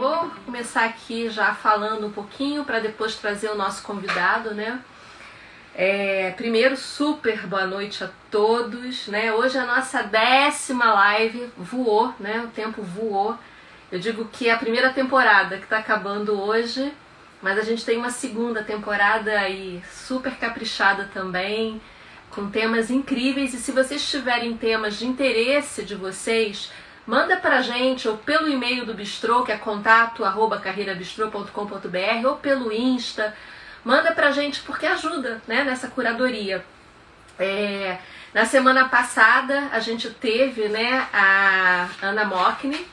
vou começar aqui já falando um pouquinho para depois trazer o nosso convidado, né? É, primeiro, super boa noite a todos, né? Hoje é a nossa décima live, voou, né? O tempo voou. Eu digo que é a primeira temporada que está acabando hoje, mas a gente tem uma segunda temporada aí super caprichada também, com temas incríveis. E se vocês tiverem temas de interesse de vocês, manda pra gente ou pelo e-mail do Bistrô, que é contato arroba ou pelo Insta. Manda pra gente porque ajuda né, nessa curadoria. É, na semana passada a gente teve né, a Ana Mockney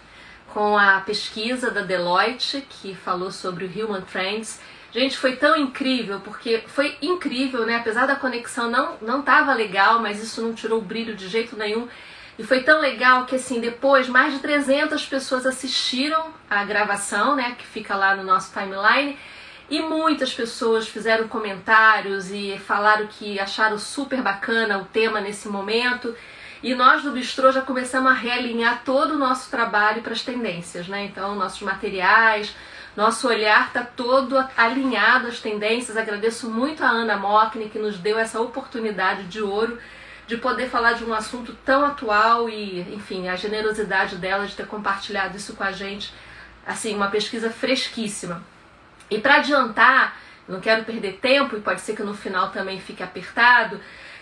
com a pesquisa da Deloitte que falou sobre o Human Trends. Gente, foi tão incrível, porque foi incrível, né? Apesar da conexão não não tava legal, mas isso não tirou o brilho de jeito nenhum. E foi tão legal que, assim, depois mais de 300 pessoas assistiram a gravação, né, que fica lá no nosso timeline. E muitas pessoas fizeram comentários e falaram que acharam super bacana o tema nesse momento. E nós do Bistrô já começamos a realinhar todo o nosso trabalho para as tendências, né? Então, nossos materiais, nosso olhar está todo alinhado às tendências. Agradeço muito a Ana Mockney que nos deu essa oportunidade de ouro de poder falar de um assunto tão atual e, enfim, a generosidade dela de ter compartilhado isso com a gente, assim, uma pesquisa fresquíssima. E para adiantar, não quero perder tempo e pode ser que no final também fique apertado.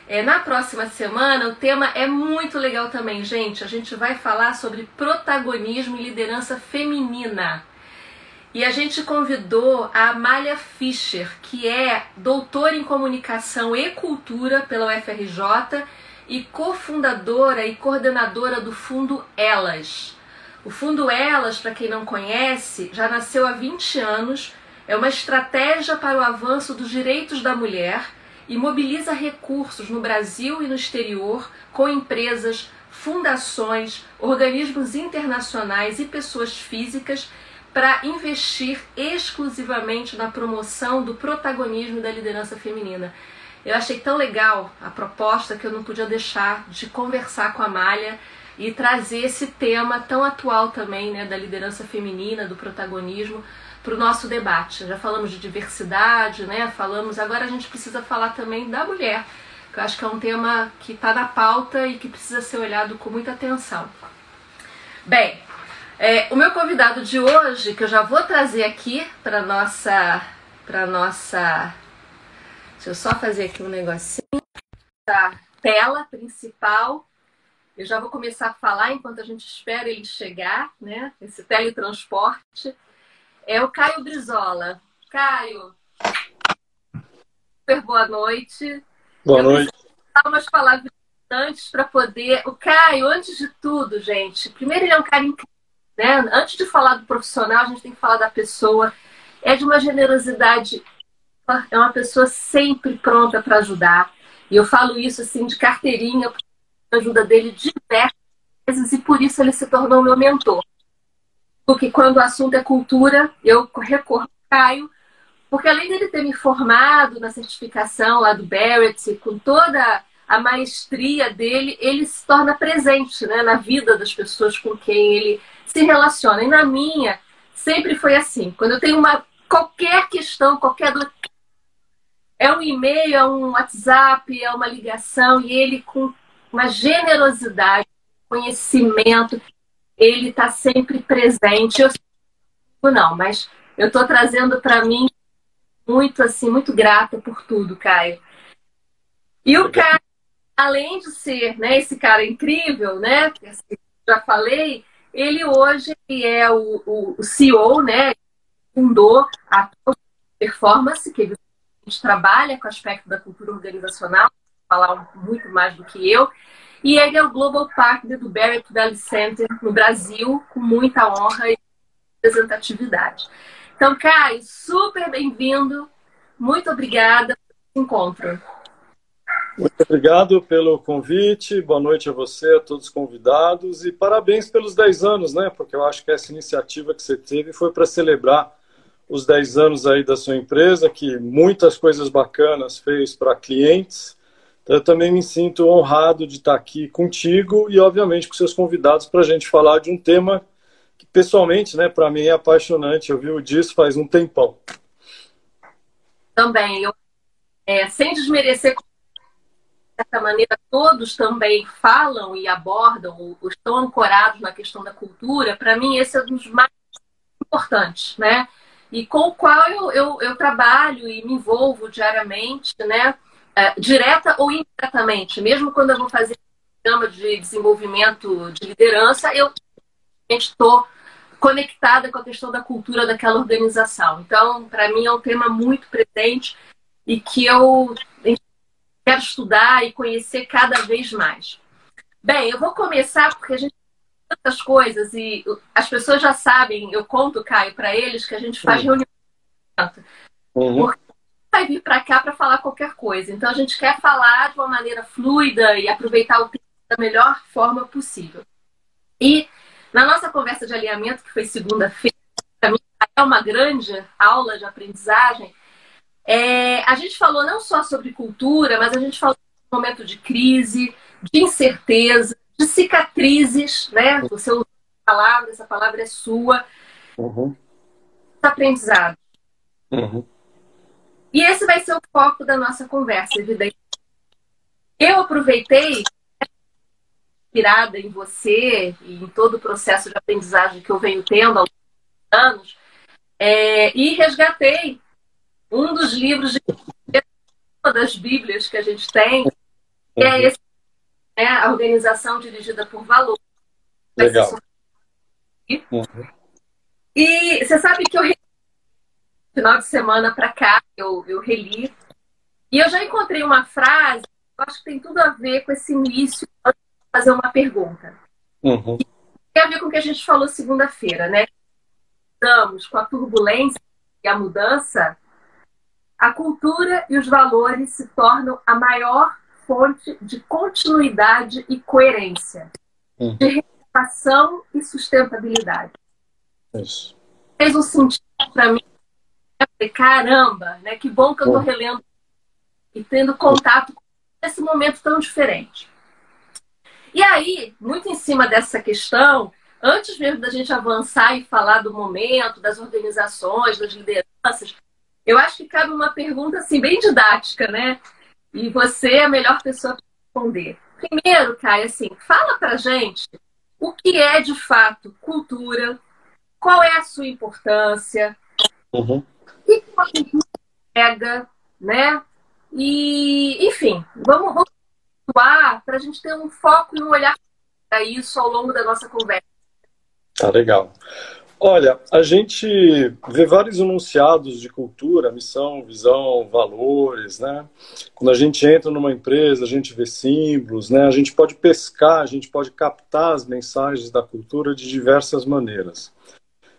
É, na próxima semana o tema é muito legal também, gente. A gente vai falar sobre protagonismo e liderança feminina. E a gente convidou a Amália Fischer, que é doutora em comunicação e cultura pela UFRJ e cofundadora e coordenadora do Fundo Elas. O Fundo Elas, para quem não conhece, já nasceu há 20 anos, é uma estratégia para o avanço dos direitos da mulher e mobiliza recursos no Brasil e no exterior com empresas, fundações, organismos internacionais e pessoas físicas para investir exclusivamente na promoção do protagonismo da liderança feminina. Eu achei tão legal a proposta que eu não podia deixar de conversar com a Malha e trazer esse tema tão atual também, né, da liderança feminina, do protagonismo, para o nosso debate. Já falamos de diversidade, né? Falamos, agora a gente precisa falar também da mulher, que eu acho que é um tema que está na pauta e que precisa ser olhado com muita atenção. Bem, é, o meu convidado de hoje, que eu já vou trazer aqui para nossa, para nossa, deixa eu só fazer aqui um negocinho, da tela principal. Eu já vou começar a falar enquanto a gente espera ele chegar, né? Esse teletransporte. É o Caio Brizola. Caio, super boa noite. Boa eu noite. Dar umas palavras antes para poder. O Caio, antes de tudo, gente, primeiro ele é um cara incrível né? Antes de falar do profissional, a gente tem que falar da pessoa. É de uma generosidade, é uma pessoa sempre pronta para ajudar. E eu falo isso assim de carteirinha, porque a ajuda dele diversas vezes e por isso ele se tornou meu mentor. Porque quando o assunto é cultura, eu recorro Caio, porque além dele ter me formado na certificação lá do Barrett, com toda a maestria dele, ele se torna presente né, na vida das pessoas com quem ele se relaciona. E na minha, sempre foi assim. Quando eu tenho uma qualquer questão, qualquer é um e-mail, é um WhatsApp, é uma ligação, e ele com uma generosidade, conhecimento, ele está sempre presente. Eu não, mas eu estou trazendo para mim muito assim, muito grata por tudo, Caio. E o Caio, além de ser né, esse cara incrível, né? Assim, já falei, ele hoje é o, o, CEO, né? Fundou a Performance, que ele trabalha com o aspecto da cultura organizacional, falar muito mais do que eu. E ele é o Global Partner do Barrett Valley Center no Brasil, com muita honra e representatividade. Então, Caio, super bem-vindo. Muito obrigada pelo encontro. Muito obrigado pelo convite, boa noite a você, a todos os convidados e parabéns pelos 10 anos, né? Porque eu acho que essa iniciativa que você teve foi para celebrar os 10 anos aí da sua empresa, que muitas coisas bacanas fez para clientes. Então, eu também me sinto honrado de estar aqui contigo e, obviamente, com seus convidados para a gente falar de um tema que pessoalmente, né, para mim é apaixonante. Eu vivo disso faz um tempão. Também, eu, é, sem desmerecer dessa maneira todos também falam e abordam ou estão ancorados na questão da cultura, para mim esse é um dos mais importantes, né? E com o qual eu, eu, eu trabalho e me envolvo diariamente, né? É, direta ou indiretamente, mesmo quando eu vou fazer programa de desenvolvimento de liderança, eu estou conectada com a questão da cultura daquela organização. Então, para mim é um tema muito presente e que eu quero estudar e conhecer cada vez mais. Bem, eu vou começar porque a gente tem tantas coisas e as pessoas já sabem, eu conto, Caio, para eles que a gente faz uhum. reunião. Uhum. Porque vai vir para cá para falar qualquer coisa. Então a gente quer falar de uma maneira fluida e aproveitar o tempo da melhor forma possível. E na nossa conversa de alinhamento, que foi segunda-feira, para mim é uma grande aula de aprendizagem, é, a gente falou não só sobre cultura, mas a gente falou de momento de crise, de incerteza, de cicatrizes, né? Você usou a palavra, essa palavra é sua. Uhum. Aprendizado. Uhum. E esse vai ser o foco da nossa conversa, evidente. Eu aproveitei inspirada em você e em todo o processo de aprendizagem que eu venho tendo há anos, é, e resgatei um dos livros de uma das Bíblias que a gente tem, que é esse, né, a organização dirigida por valor. Legal. Uhum. E você sabe que eu final de semana para cá eu, eu reli e eu já encontrei uma frase que eu acho que tem tudo a ver com esse início fazer uma pergunta. Uhum. Tem a ver com o que a gente falou segunda-feira, né? Estamos com a turbulência e a mudança a cultura e os valores se tornam a maior fonte de continuidade e coerência, uhum. de renovação e sustentabilidade. Isso. Fez um sentido para mim. caramba, né? Que bom que eu estou relendo e tendo contato com esse momento tão diferente. E aí, muito em cima dessa questão, antes mesmo da gente avançar e falar do momento, das organizações, das lideranças, eu acho que cabe uma pergunta assim, bem didática, né? E você é a melhor pessoa para responder. Primeiro, Caio, assim, fala pra gente o que é de fato cultura, qual é a sua importância, uhum. o que a cultura pega, né? E, enfim, vamos, vamos para a gente ter um foco e um olhar para isso ao longo da nossa conversa. Tá legal. Olha, a gente vê vários enunciados de cultura, missão, visão, valores, né? Quando a gente entra numa empresa, a gente vê símbolos, né? A gente pode pescar, a gente pode captar as mensagens da cultura de diversas maneiras.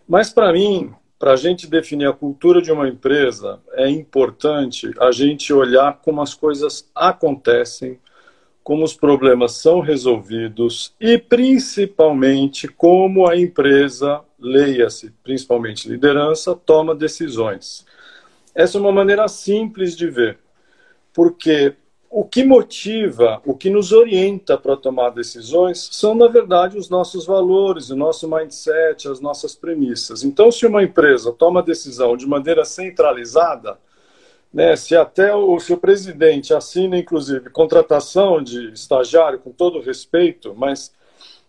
Mas para mim, para a gente definir a cultura de uma empresa, é importante a gente olhar como as coisas acontecem, como os problemas são resolvidos e, principalmente, como a empresa leia-se, principalmente liderança, toma decisões. Essa é uma maneira simples de ver, porque o que motiva, o que nos orienta para tomar decisões são, na verdade, os nossos valores, o nosso mindset, as nossas premissas. Então, se uma empresa toma decisão de maneira centralizada, né, se até o seu presidente assina, inclusive, contratação de estagiário, com todo respeito, mas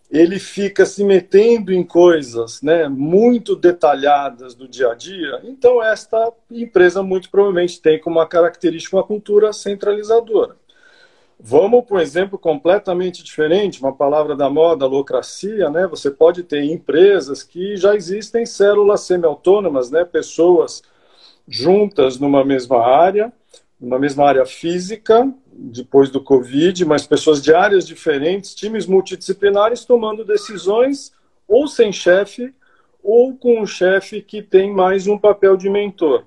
ele fica se metendo em coisas né, muito detalhadas do dia a dia, então esta empresa muito provavelmente tem como uma característica uma cultura centralizadora. Vamos para um exemplo completamente diferente, uma palavra da moda, locracia, né? Você pode ter empresas que já existem células semi-autônomas, né? Pessoas juntas numa mesma área, numa mesma área física, depois do Covid, mas pessoas de áreas diferentes, times multidisciplinares tomando decisões ou sem chefe ou com um chefe que tem mais um papel de mentor.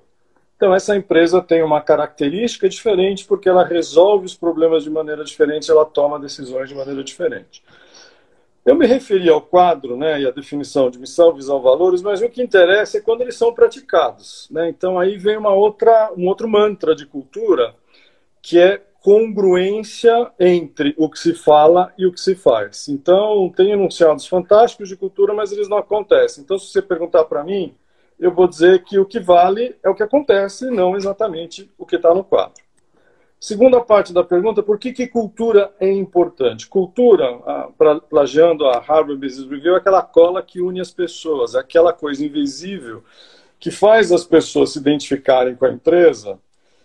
Então, essa empresa tem uma característica diferente porque ela resolve os problemas de maneira diferente, ela toma decisões de maneira diferente. Eu me referi ao quadro né, e à definição de missão, visão, valores, mas o que interessa é quando eles são praticados. Né? Então, aí vem uma outra, um outro mantra de cultura, que é congruência entre o que se fala e o que se faz. Então, tem enunciados fantásticos de cultura, mas eles não acontecem. Então, se você perguntar para mim, eu vou dizer que o que vale é o que acontece, não exatamente o que está no quadro. Segunda parte da pergunta, por que, que cultura é importante? Cultura, plagiando a Harvard Business Review, é aquela cola que une as pessoas, é aquela coisa invisível que faz as pessoas se identificarem com a empresa,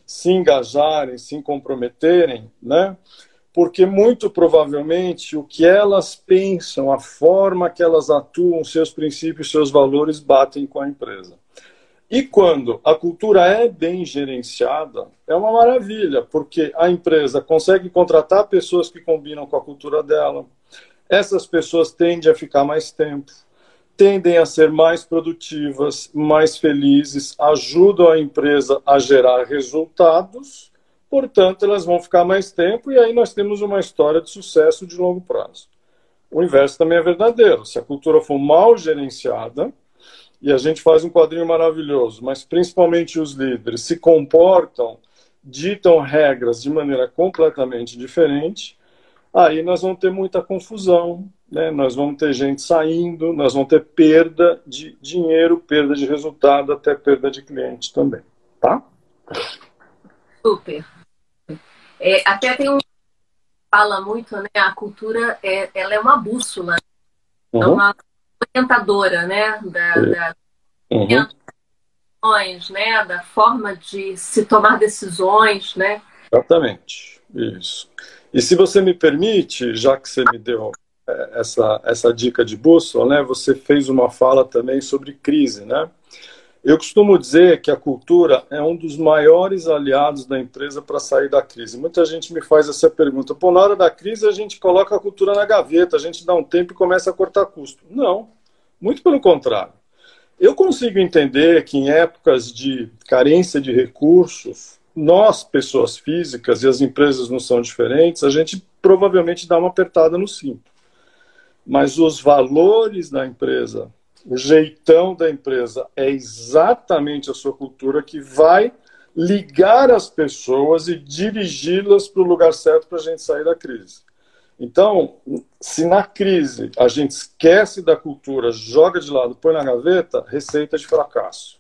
se engajarem, se comprometerem, né? Porque muito provavelmente o que elas pensam, a forma que elas atuam, seus princípios, seus valores batem com a empresa. E quando a cultura é bem gerenciada, é uma maravilha, porque a empresa consegue contratar pessoas que combinam com a cultura dela. Essas pessoas tendem a ficar mais tempo, tendem a ser mais produtivas, mais felizes, ajudam a empresa a gerar resultados, portanto, elas vão ficar mais tempo e aí nós temos uma história de sucesso de longo prazo. O inverso também é verdadeiro. Se a cultura for mal gerenciada, e a gente faz um quadrinho maravilhoso, mas principalmente os líderes se comportam, ditam regras de maneira completamente diferente, aí nós vamos ter muita confusão, né? nós vamos ter gente saindo, nós vamos ter perda de dinheiro, perda de resultado, até perda de cliente também, tá? Super. É, até tem um fala muito, né? A cultura é, ela é uma bússola, é uhum. é uma orientadora, né? Da, da uhum. né? Da forma de se tomar decisões, né? Exatamente, isso. E se você me permite, já que você me deu é, essa, essa dica de bússola, né? Você fez uma fala também sobre crise, né? Eu costumo dizer que a cultura é um dos maiores aliados da empresa para sair da crise. Muita gente me faz essa pergunta. Pô, na hora da crise a gente coloca a cultura na gaveta, a gente dá um tempo e começa a cortar custo. Não, muito pelo contrário. Eu consigo entender que em épocas de carência de recursos, nós, pessoas físicas, e as empresas não são diferentes, a gente provavelmente dá uma apertada no cinto. Mas os valores da empresa, o jeitão da empresa é exatamente a sua cultura que vai ligar as pessoas e dirigi-las para o lugar certo para a gente sair da crise. Então, se na crise a gente esquece da cultura, joga de lado, põe na gaveta, receita de fracasso.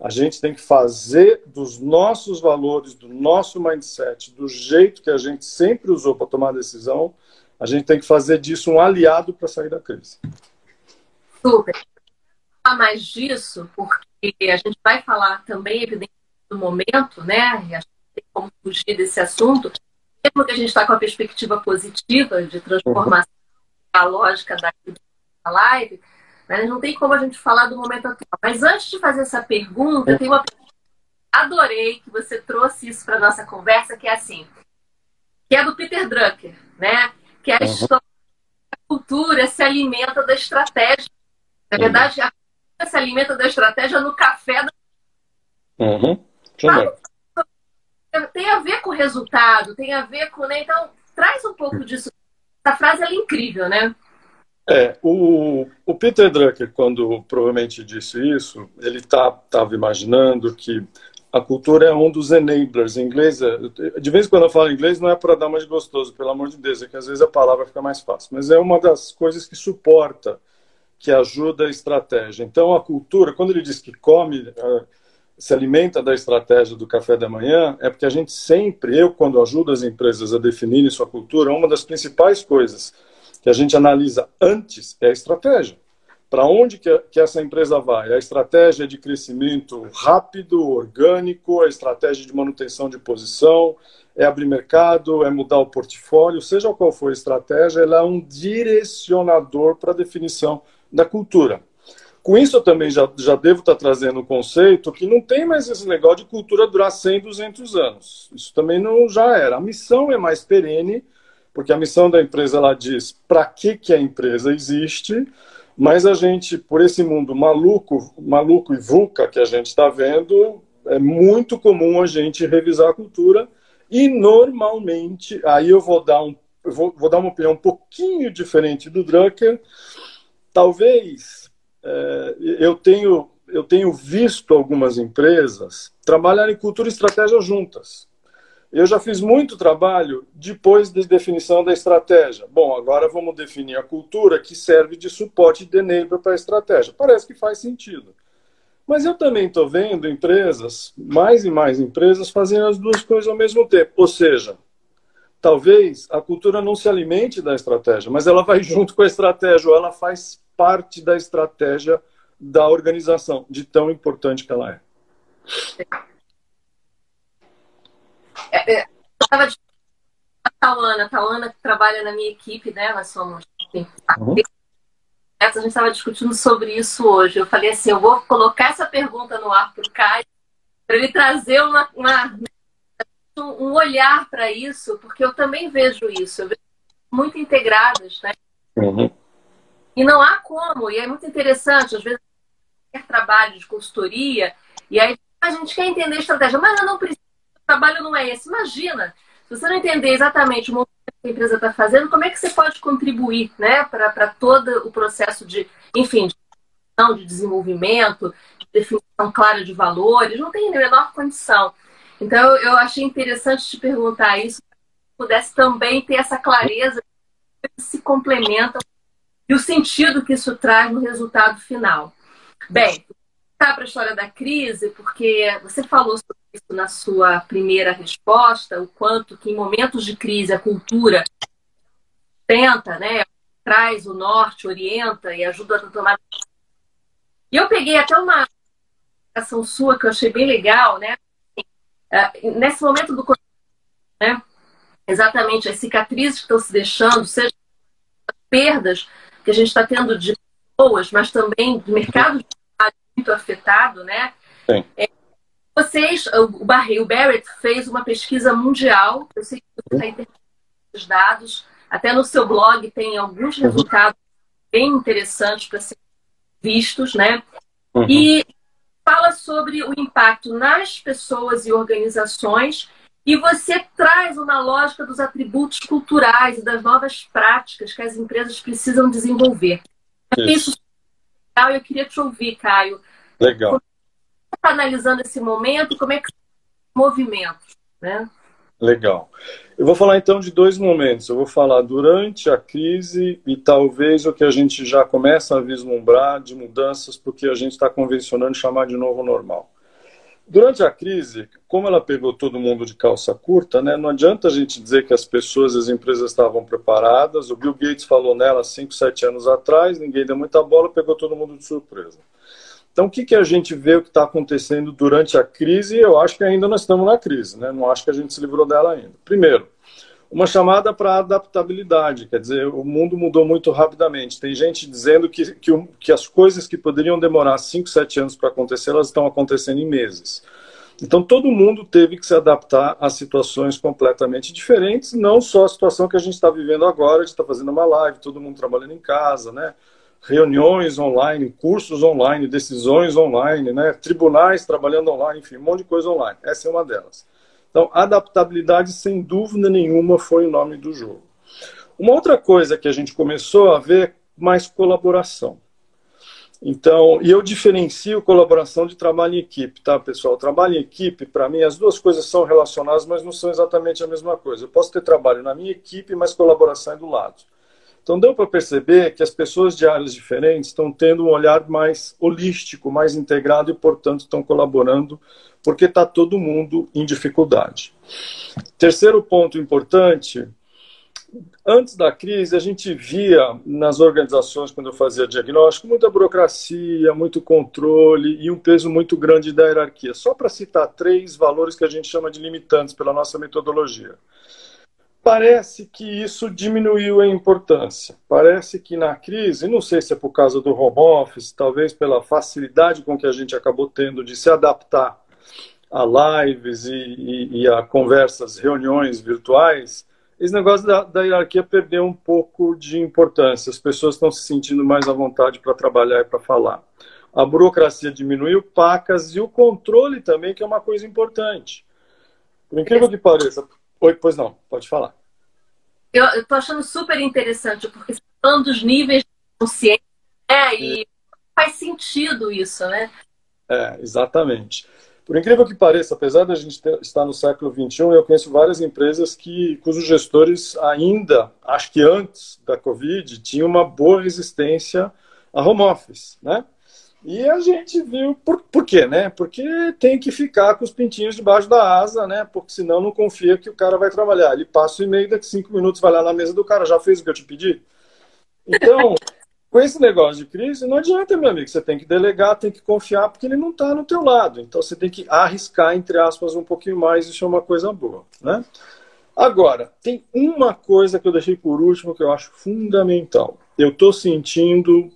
A gente tem que fazer dos nossos valores, do nosso mindset, do jeito que a gente sempre usou para tomar decisão, a gente tem que fazer disso um aliado para sair da crise. Super falar mais disso, porque a gente vai falar também, evidentemente, do momento, né? E a gente tem como fugir desse assunto, mesmo que a gente está com a perspectiva positiva de transformação uhum. a lógica da live, né? não tem como a gente falar do momento atual. Mas antes de fazer essa pergunta, eu tenho uma adorei que você trouxe isso para nossa conversa, que é assim, que é do Peter Drucker, né? Que é a uhum. história da cultura se alimenta da estratégia. Na verdade, a se alimenta da estratégia no café. Da... Uhum. Tem a ver com o resultado, tem a ver com. Né? Então, traz um pouco disso. Essa frase é incrível, né? É, o, o Peter Drucker, quando provavelmente disse isso, ele estava tá, imaginando que a cultura é um dos enablers. Em inglês, é, de vez em quando eu falo inglês, não é para dar mais gostoso, pelo amor de Deus, é que às vezes a palavra fica mais fácil. Mas é uma das coisas que suporta que ajuda a estratégia. Então, a cultura, quando ele diz que come, eh, se alimenta da estratégia do café da manhã, é porque a gente sempre, eu, quando ajudo as empresas a definirem sua cultura, uma das principais coisas que a gente analisa antes é a estratégia. Para onde que, que essa empresa vai? A estratégia de crescimento rápido, orgânico, a estratégia de manutenção de posição, é abrir mercado, é mudar o portfólio, seja qual for a estratégia, ela é um direcionador para a definição da cultura. Com isso, eu também já, já devo estar trazendo um conceito que não tem mais esse negócio de cultura durar 100, 200 anos. Isso também não já era. A missão é mais perene, porque a missão da empresa ela diz para que, que a empresa existe, mas a gente, por esse mundo maluco, maluco e VUCA que a gente está vendo, é muito comum a gente revisar a cultura e normalmente, aí eu vou dar um vou, vou dar uma opinião um pouquinho diferente do Drucker, talvez é, eu tenho eu tenho visto algumas empresas trabalharem cultura e estratégia juntas. Eu já fiz muito trabalho depois da definição da estratégia. Bom, agora vamos definir a cultura que serve de suporte de enabler para a estratégia. Parece que faz sentido. Mas eu também estou vendo empresas, mais e mais empresas, fazendo as duas coisas ao mesmo tempo. Ou seja, talvez a cultura não se alimente da estratégia, mas ela vai junto com a estratégia, ou ela faz parte da estratégia da organização, de tão importante que ela é. É, é eu estava a Tawana, a Tawana que trabalha na minha equipe, né? Nós somos uhum a gente estava discutindo sobre isso hoje. Eu falei assim, eu vou colocar essa pergunta no ar para o Caio, para ele trazer uma, uma um olhar para isso, porque eu também vejo isso. Eu vejo muito integradas, né? Uhum. E não há como, e é muito interessante, às vezes, trabalho de consultoria, e aí a gente quer entender a estratégia, mas eu não preciso, trabalho não é esse. Imagina, se você não entender exatamente o que a empresa está fazendo, como é que você pode contribuir né, para todo o processo de, enfim, de, de desenvolvimento, de definição clara de valores? Não tem a menor condição. Então, eu achei interessante te perguntar isso, pudesse também ter essa clareza que se complementa e o sentido que isso traz no resultado final. Bem, para a história da crise, porque você falou sobre isso na sua primeira resposta, o quanto que em momentos de crise a cultura tenta, né, traz o norte, orienta e ajuda a tomar. E eu peguei até uma ação sua que eu achei bem legal, né? É, nesse momento do né? Exatamente as cicatrizes que estão se deixando, seja as perdas que a gente está tendo de pessoas, mas também de mercado de trabalho muito afetado, né? Sim. É, vocês, o, Barry, o Barrett fez uma pesquisa mundial, eu sei que você está os dados, até no seu blog tem alguns uhum. resultados bem interessantes para serem vistos, né? Uhum. E fala sobre o impacto nas pessoas e organizações e você traz uma lógica dos atributos culturais e das novas práticas que as empresas precisam desenvolver. Isso. Isso eu queria te ouvir, Caio. Legal está analisando esse momento? Como é que movimentos, né? Legal. Eu vou falar então de dois momentos. Eu vou falar durante a crise e talvez o que a gente já começa a vislumbrar de mudanças, porque a gente está convencionando chamar de novo normal. Durante a crise, como ela pegou todo mundo de calça curta, né, não adianta a gente dizer que as pessoas, as empresas estavam preparadas. O Bill Gates falou nela 5, 7 anos atrás, ninguém deu muita bola, pegou todo mundo de surpresa. Então, o que, que a gente vê o que está acontecendo durante a crise? Eu acho que ainda nós estamos na crise, né? não acho que a gente se livrou dela ainda. Primeiro, uma chamada para adaptabilidade, quer dizer, o mundo mudou muito rapidamente. Tem gente dizendo que, que, que as coisas que poderiam demorar 5, 7 anos para acontecer, elas estão acontecendo em meses. Então, todo mundo teve que se adaptar a situações completamente diferentes, não só a situação que a gente está vivendo agora, a gente está fazendo uma live, todo mundo trabalhando em casa, né? Reuniões online, cursos online, decisões online, né? tribunais trabalhando online, enfim, um monte de coisa online. Essa é uma delas. Então, adaptabilidade, sem dúvida nenhuma, foi o nome do jogo. Uma outra coisa que a gente começou a ver mais colaboração. Então, e eu diferencio colaboração de trabalho em equipe, tá, pessoal? Trabalho em equipe, para mim, as duas coisas são relacionadas, mas não são exatamente a mesma coisa. Eu posso ter trabalho na minha equipe, mas colaboração é do lado. Então deu para perceber que as pessoas de áreas diferentes estão tendo um olhar mais holístico, mais integrado e, portanto, estão colaborando porque está todo mundo em dificuldade. Terceiro ponto importante, antes da crise a gente via nas organizações, quando eu fazia diagnóstico, muita burocracia, muito controle e um peso muito grande da hierarquia. Só para citar três valores que a gente chama de limitantes pela nossa metodologia. Parece que isso diminuiu a importância. Parece que na crise, não sei se é por causa do home office, talvez pela facilidade com que a gente acabou tendo de se adaptar a lives e, e, e a conversas, reuniões virtuais, esse negócio da, da, hierarquia perdeu um pouco de importância. As pessoas estão se sentindo mais à vontade para trabalhar e para falar. A burocracia diminuiu, pacas e o controle também, que é uma coisa importante. Por incrível que pareça, Oi, pois não, pode falar. Eu, estou achando super interessante, porque falando dos níveis de consciência, né, e é. faz sentido isso, né? É, exatamente. Por incrível que pareça, apesar da gente ter, estar no século XXI, eu conheço várias empresas que, cujos gestores ainda, acho que antes da Covid, tinham uma boa resistência a home office, né? E a gente viu por, por quê, né? Porque tem que ficar com os pintinhos debaixo da asa, né? Porque senão não confia que o cara vai trabalhar. Ele passa o e-mail, daqui cinco minutos vai lá na mesa do cara, já fez o que eu te pedi? Então, com esse negócio de crise, não adianta, meu amigo. Você tem que delegar, tem que confiar, porque ele não está no teu lado. Então você tem que arriscar, entre aspas, um pouquinho mais. Isso é uma coisa boa, né? Agora, tem uma coisa que eu deixei por último que eu acho fundamental. Eu estou sentindo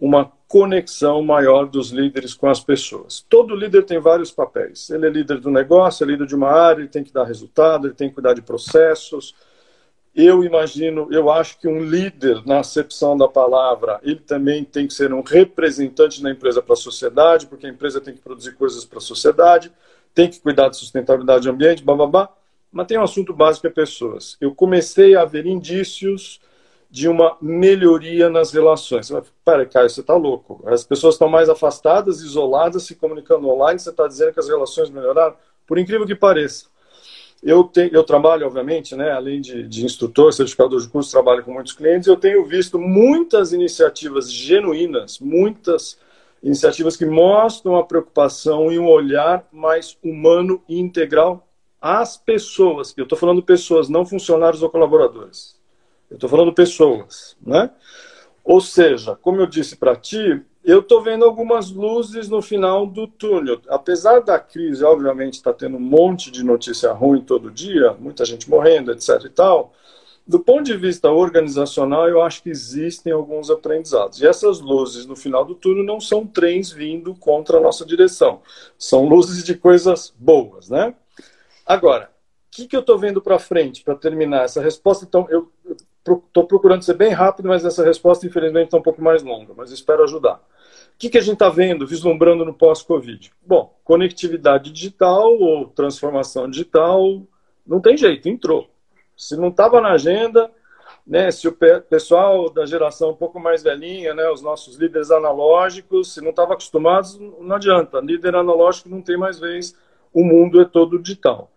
uma conexão maior dos líderes com as pessoas. Todo líder tem vários papéis. Ele é líder do negócio, é líder de uma área, ele tem que dar resultado, ele tem que cuidar de processos. Eu imagino, eu acho que um líder, na acepção da palavra, ele também tem que ser um representante da empresa para a sociedade, porque a empresa tem que produzir coisas para a sociedade, tem que cuidar de sustentabilidade do ambiente, babá. Mas tem um assunto básico é pessoas. Eu comecei a ver indícios de uma melhoria nas relações. Vai, peraí, Caio, você está louco. As pessoas estão mais afastadas, isoladas, se comunicando online, você está dizendo que as relações melhoraram? Por incrível que pareça. Eu, tenho, eu trabalho, obviamente, né, além de, de instrutor, certificador de curso, trabalho com muitos clientes, eu tenho visto muitas iniciativas genuínas, muitas iniciativas que mostram a preocupação e um olhar mais humano e integral às pessoas. Eu estou falando pessoas, não funcionários ou colaboradores. Eu estou falando pessoas, né? Ou seja, como eu disse para ti, eu estou vendo algumas luzes no final do túnel. Apesar da crise, obviamente, está tendo um monte de notícia ruim todo dia, muita gente morrendo, etc. e tal. Do ponto de vista organizacional, eu acho que existem alguns aprendizados. E essas luzes no final do túnel não são trens vindo contra a nossa direção. São luzes de coisas boas, né? Agora, o que, que eu estou vendo para frente, para terminar essa resposta? Então, eu estou procurando ser bem rápido, mas essa resposta, infelizmente, está um pouco mais longa, mas espero ajudar. O que, que a gente está vendo, vislumbrando no pós-Covid? Bom, conectividade digital ou transformação digital, não tem jeito, entrou. Se não estava na agenda, né, se o pessoal da geração um pouco mais velhinha, né, os nossos líderes analógicos, se não estava acostumados, não adianta. Líder analógico não tem mais vez, o mundo é todo digital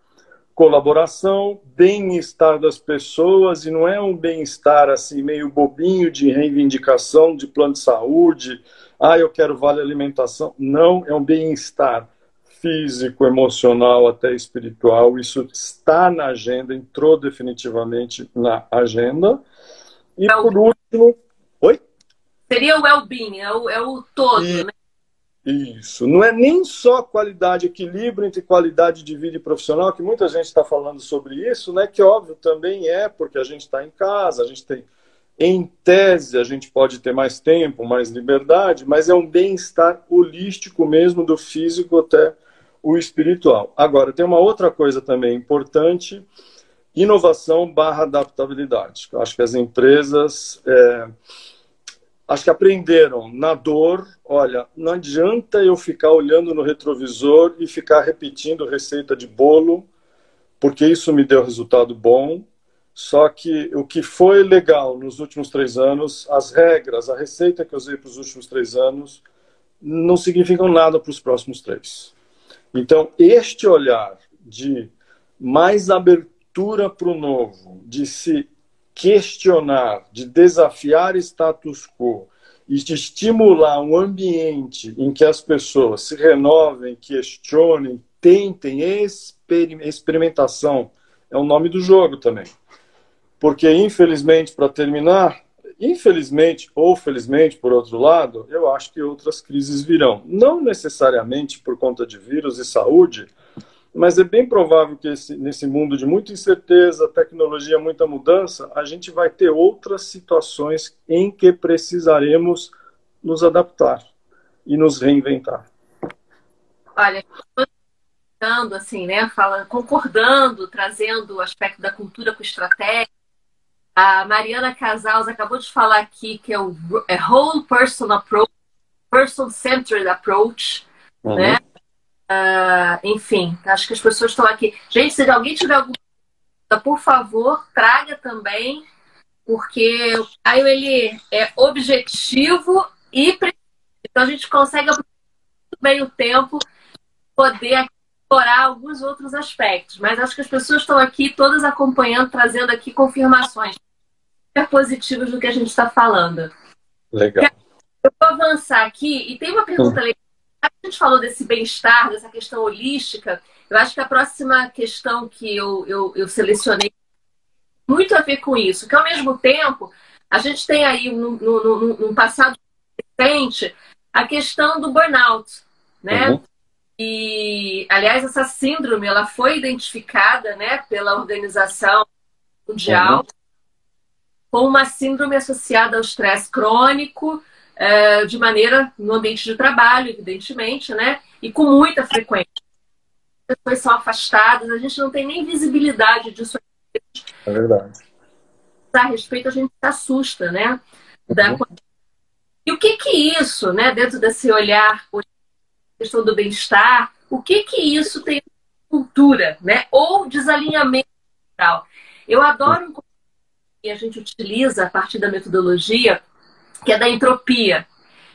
colaboração, bem-estar das pessoas, e não é um bem-estar assim meio bobinho de reivindicação de plano de saúde, ah, eu quero vale alimentação. Não, é um bem-estar físico, emocional, até espiritual. Isso está na agenda, entrou definitivamente na agenda. E por último. Oi? Seria o well-being, é o, é o todo, e... né? Isso. Não é nem só qualidade, equilíbrio entre qualidade de vida e profissional, que muita gente está falando sobre isso, né? Que óbvio também é, porque a gente está em casa, a gente tem. Em tese, a gente pode ter mais tempo, mais liberdade, mas é um bem-estar holístico mesmo, do físico até o espiritual. Agora, tem uma outra coisa também importante: inovação barra adaptabilidade. Eu acho que as empresas. É acho que aprenderam na dor. Olha, não adianta eu ficar olhando no retrovisor e ficar repetindo receita de bolo, porque isso me deu resultado bom. Só que o que foi legal nos últimos três anos, as regras, a receita que eu usei para os últimos três anos, não significam nada para os próximos três. Então, este olhar de mais abertura para o novo, de se questionar, de desafiar status quo e de estimular um ambiente em que as pessoas se renovem, questionem, tentem experimentação, é o nome do jogo também. Porque, infelizmente, para terminar, infelizmente ou felizmente, por outro lado, eu acho que outras crises virão. Não necessariamente por conta de vírus e saúde, mas é bem provável que esse, nesse mundo de muita incerteza, tecnologia, muita mudança, a gente vai ter outras situações em que precisaremos nos adaptar e nos reinventar. Olha, assim, né, falando, concordando, trazendo o aspecto da cultura com estratégia. A Mariana Casals acabou de falar aqui que é o é whole person approach, person centered approach, uhum. né? Uh, enfim, acho que as pessoas estão aqui. Gente, se alguém tiver alguma dúvida, por favor, traga também, porque o Caio ele é objetivo e preciso. Então a gente consegue bem o tempo poder explorar alguns outros aspectos, mas acho que as pessoas estão aqui todas acompanhando, trazendo aqui confirmações super positivas do que a gente está falando. Legal. Eu vou avançar aqui e tem uma pergunta legal. A gente falou desse bem-estar, dessa questão holística. Eu acho que a próxima questão que eu, eu, eu selecionei muito a ver com isso, que ao mesmo tempo a gente tem aí no, no, no, no passado recente a questão do burnout, né? Uhum. E, aliás, essa síndrome ela foi identificada né, pela Organização Mundial uhum. como uma síndrome associada ao estresse crônico, é, de maneira no ambiente de trabalho, evidentemente, né? E com muita frequência. As pessoas são afastadas, a gente não tem nem visibilidade disso. É verdade. A respeito, a gente se assusta, né? Da... Uhum. E o que que isso, né, dentro desse olhar questão do bem-estar, o que que isso tem cultura, né? Ou desalinhamento cultural. Eu adoro um que a gente utiliza a partir da metodologia, que é da entropia.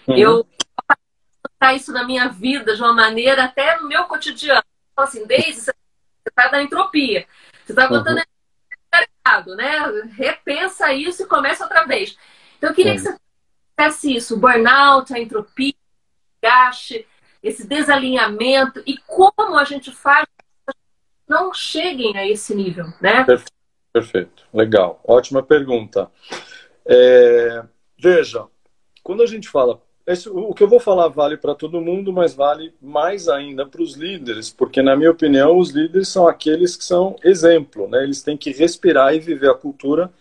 Uhum. Eu aplicar isso na minha vida de uma maneira até no meu cotidiano. Então, assim, desde você está da entropia. Você está botando uhum. errado, né? Repensa isso e começa outra vez. Então, eu queria uhum. que você fizesse isso, o burnout, a entropia, o gaste, esse desalinhamento e como a gente faz não cheguem a esse nível, né? Perfeito, perfeito. legal, ótima pergunta. É, veja, quando a gente fala, esse, o que eu vou falar vale para todo mundo, mas vale mais ainda para os líderes, porque na minha opinião os líderes são aqueles que são exemplo, né? Eles têm que respirar e viver a cultura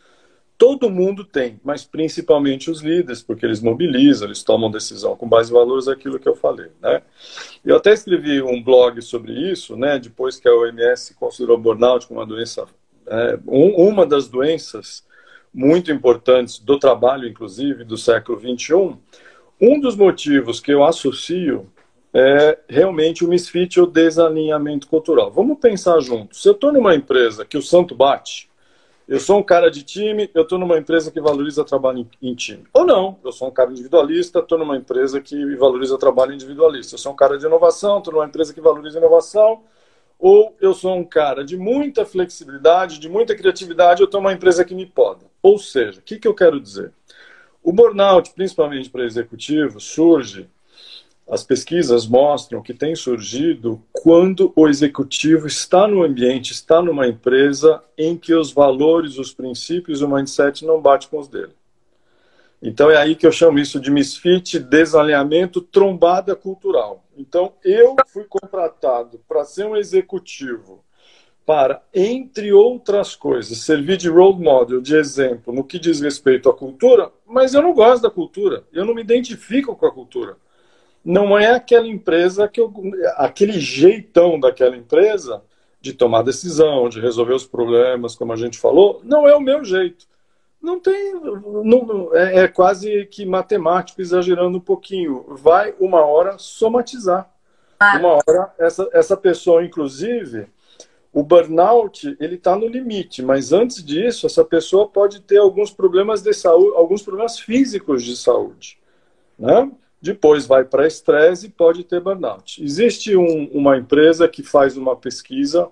todo mundo tem, mas principalmente os líderes, porque eles mobilizam, eles tomam decisão com base em valores, aquilo que eu falei, né? Eu até escrevi um blog sobre isso, né? Depois que a OMS considerou burnout como uma doença, é, um, uma das doenças muito importantes do trabalho, inclusive, do século 21. Um dos motivos que eu associo é realmente o misfit ou desalinhamento cultural. Vamos pensar juntos. Se eu estou numa empresa que o santo bate, eu sou um cara de time, eu estou numa empresa que valoriza trabalho em, time. Ou não, eu sou um cara individualista, estou numa empresa que valoriza trabalho individualista. Eu sou um cara de inovação, estou numa empresa que valoriza inovação. Ou eu sou um cara de muita flexibilidade, de muita criatividade, eu estou numa empresa que me poda. Ou seja, o que, que eu quero dizer? O burnout, principalmente para executivo, surge as pesquisas mostram que tem surgido quando o executivo está no ambiente, está numa empresa em que os valores, os princípios, o mindset não bate com os dele. Então é aí que eu chamo isso de misfit, desalinhamento, trombada cultural. Então eu fui contratado para ser um executivo para, entre outras coisas, servir de role model, de exemplo, no que diz respeito à cultura, mas eu não gosto da cultura, eu não me identifico com a cultura não é aquela empresa que eu, aquele jeitão daquela empresa de tomar decisão, de resolver os problemas, como a gente falou, não é o meu jeito. Não tem, não, é, é quase que matemático exagerando um pouquinho. Vai uma hora somatizar. Ah. Uma hora essa essa pessoa, inclusive, o burnout ele está no limite, mas antes disso essa pessoa pode ter alguns problemas de saúde, alguns problemas físicos de saúde, né? depois vai para estresse e pode ter burnout. Existe um, uma empresa que faz uma pesquisa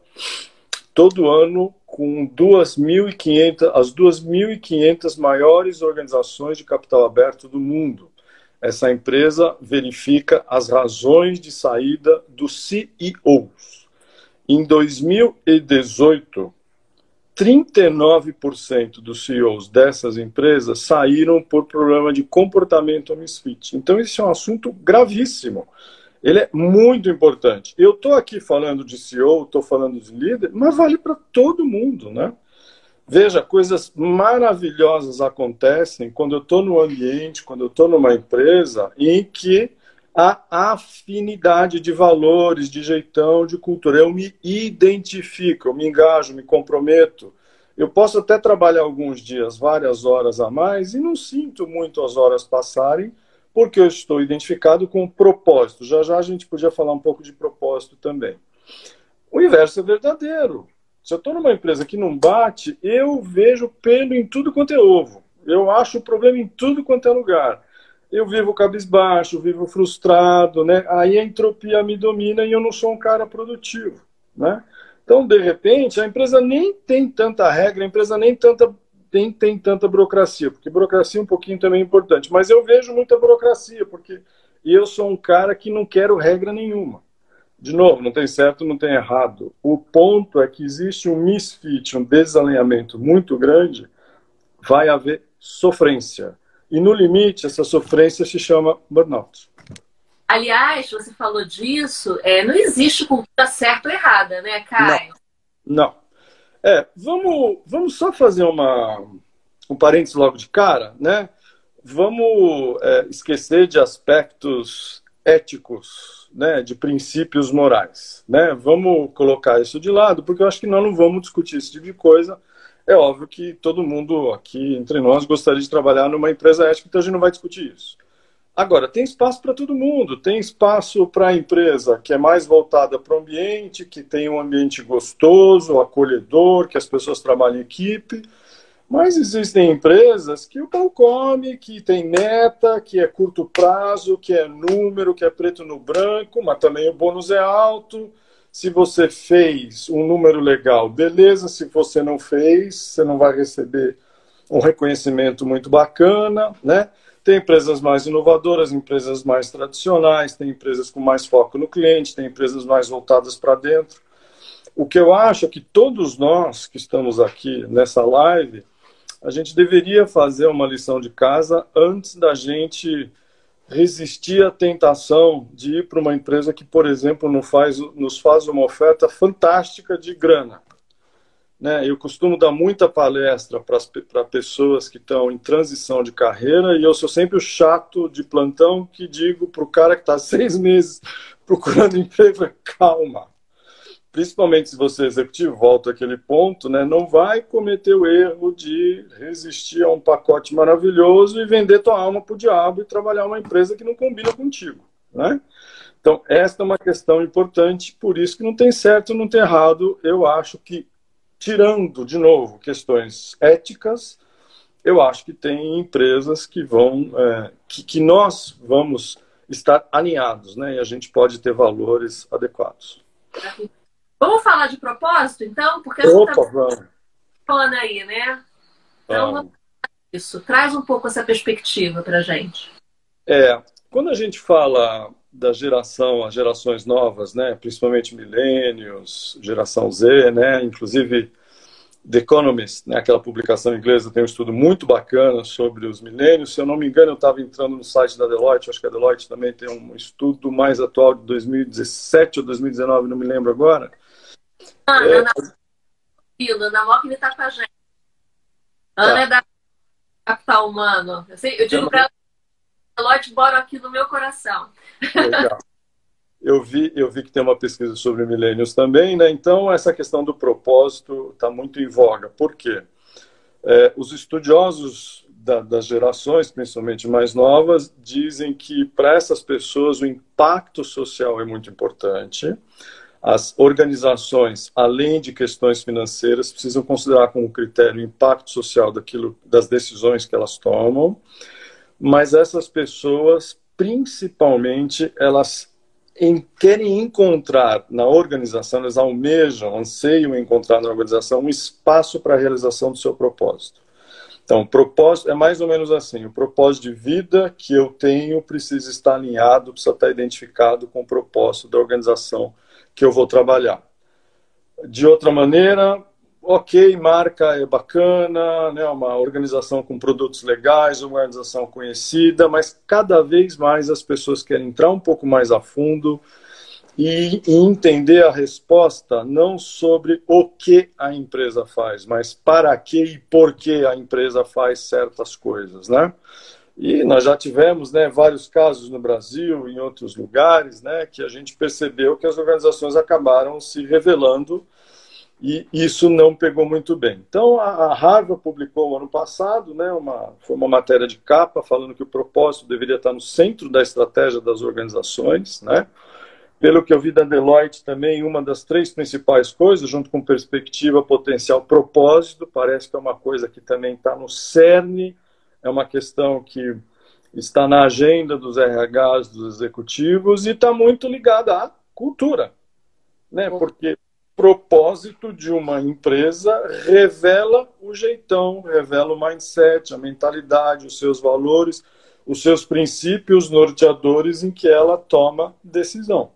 todo ano com 2.500, as 2.500 maiores organizações de capital aberto do mundo. Essa empresa verifica as razões de saída dos CEOs. Em 2018, 39% dos CEOs dessas empresas saíram por problema de comportamento misfit. Então, esse é um assunto gravíssimo. Ele é muito importante. Eu estou aqui falando de CEO, estou falando de líder, mas vale para todo mundo, né? Veja, coisas maravilhosas acontecem quando eu estou no ambiente, quando eu estou numa empresa em que a afinidade de valores, de jeitão, de cultura. Eu me identifico, eu me engajo, me comprometo. Eu posso até trabalhar alguns dias, várias horas a mais, e não sinto muito as horas passarem, porque eu estou identificado com o propósito. Já já a gente podia falar um pouco de propósito também. O inverso é verdadeiro. Se eu estou numa empresa que não bate, eu vejo pelo em tudo quanto é ovo. Eu acho o problema em tudo quanto é lugar eu vivo cabisbaixo, vivo frustrado, né? Aí a entropia me domina e eu não sou um cara produtivo, né? Então, de repente, a empresa nem tem tanta regra, a empresa nem tanta, tem, tem tanta burocracia, porque burocracia um pouquinho também é importante, mas eu vejo muita burocracia, porque eu sou um cara que não quero regra nenhuma. De novo, não tem certo, não tem errado. O ponto é que existe um misfit, um desalinhamento muito grande, vai haver sofrência e no limite, essa sofrência se chama burnout. Aliás, você falou disso, é, não existe cultura certa ou errada, né, Caio? Não. não. É, vamos, vamos só fazer uma, um parênteses logo de cara, né? Vamos é, esquecer de aspectos éticos, né, de princípios morais, né? Vamos colocar isso de lado, porque eu acho que nós não vamos discutir esse tipo de coisa é óbvio que todo mundo aqui entre nós gostaria de trabalhar numa empresa ética, então a gente não vai discutir isso. Agora, tem espaço para todo mundo, tem espaço para a empresa que é mais voltada para o ambiente, que tem um ambiente gostoso, acolhedor, que as pessoas trabalham em equipe. Mas existem empresas que o pau come, que tem meta, que é curto prazo, que é número, que é preto no branco, mas também o bônus é alto. Se você fez um número legal, beleza. Se você não fez, você não vai receber um reconhecimento muito bacana, né? Tem empresas mais inovadoras, empresas mais tradicionais, tem empresas com mais foco no cliente, tem empresas mais voltadas para dentro. O que eu acho é que todos nós que estamos aqui nessa live, a gente deveria fazer uma lição de casa antes da gente resistir à tentação de ir para uma empresa que, por exemplo, nos faz, nos faz uma oferta fantástica de grana. Né? Eu costumo dar muita palestra para pessoas que estão em transição de carreira e eu sou sempre o chato de plantão que digo para o cara que está seis meses procurando emprego, calma, principalmente se você é executivo, volta àquele ponto, né, não vai cometer o erro de resistir a um pacote maravilhoso e vender tua alma para o diabo e trabalhar uma empresa que não combina contigo. Né? Então, esta é uma questão importante, por isso que não tem certo, não tem errado. Eu acho que, tirando, de novo, questões éticas, eu acho que tem empresas que vão, é, que, que nós vamos estar alinhados, né? E a gente pode ter valores adequados. Vamos falar de propósito, então? Porque a gente está falando aí, né? Então, vamos. isso. Traz um pouco essa perspectiva para gente. É, quando a gente fala da geração, as gerações novas, né, principalmente milênios, geração Z, né, inclusive The Economist, né, aquela publicação inglesa, tem um estudo muito bacana sobre os milênios. Se eu não me engano, eu estava entrando no site da Deloitte, acho que a Deloitte também tem um estudo mais atual de 2017 ou 2019, não me lembro agora, Ana, é... Ana, Ana Mock está com a gente. Ana tá. é da Capital Humano. Eu, sei, eu digo para ela, Deloitte mora aqui no meu coração. Legal. Eu vi, eu vi que tem uma pesquisa sobre milênios também, né? Então, essa questão do propósito está muito em voga. Por quê? É, os estudiosos da, das gerações, principalmente mais novas, dizem que para essas pessoas o impacto social é muito importante as organizações, além de questões financeiras, precisam considerar como critério o impacto social daquilo, das decisões que elas tomam, mas essas pessoas, principalmente, elas em, querem encontrar na organização, elas almejam, anseiam encontrar na organização um espaço para a realização do seu propósito. Então, propósito é mais ou menos assim: o propósito de vida que eu tenho precisa estar alinhado, precisa estar identificado com o propósito da organização que eu vou trabalhar. De outra maneira, ok, marca é bacana, né, uma organização com produtos legais, uma organização conhecida, mas cada vez mais as pessoas querem entrar um pouco mais a fundo e, e entender a resposta não sobre o que a empresa faz, mas para que e por que a empresa faz certas coisas, né? E nós já tivemos né, vários casos no Brasil, em outros lugares, né, que a gente percebeu que as organizações acabaram se revelando e isso não pegou muito bem. Então, a Harvard publicou ano passado, né, uma, foi uma matéria de capa falando que o propósito deveria estar no centro da estratégia das organizações. Né? Pelo que eu vi da Deloitte também, uma das três principais coisas, junto com perspectiva, potencial, propósito, parece que é uma coisa que também está no cerne é uma questão que está na agenda dos RHs, dos executivos e está muito ligada à cultura, né? Porque propósito de uma empresa revela o jeitão, revela o mindset, a mentalidade, os seus valores, os seus princípios norteadores em que ela toma decisão.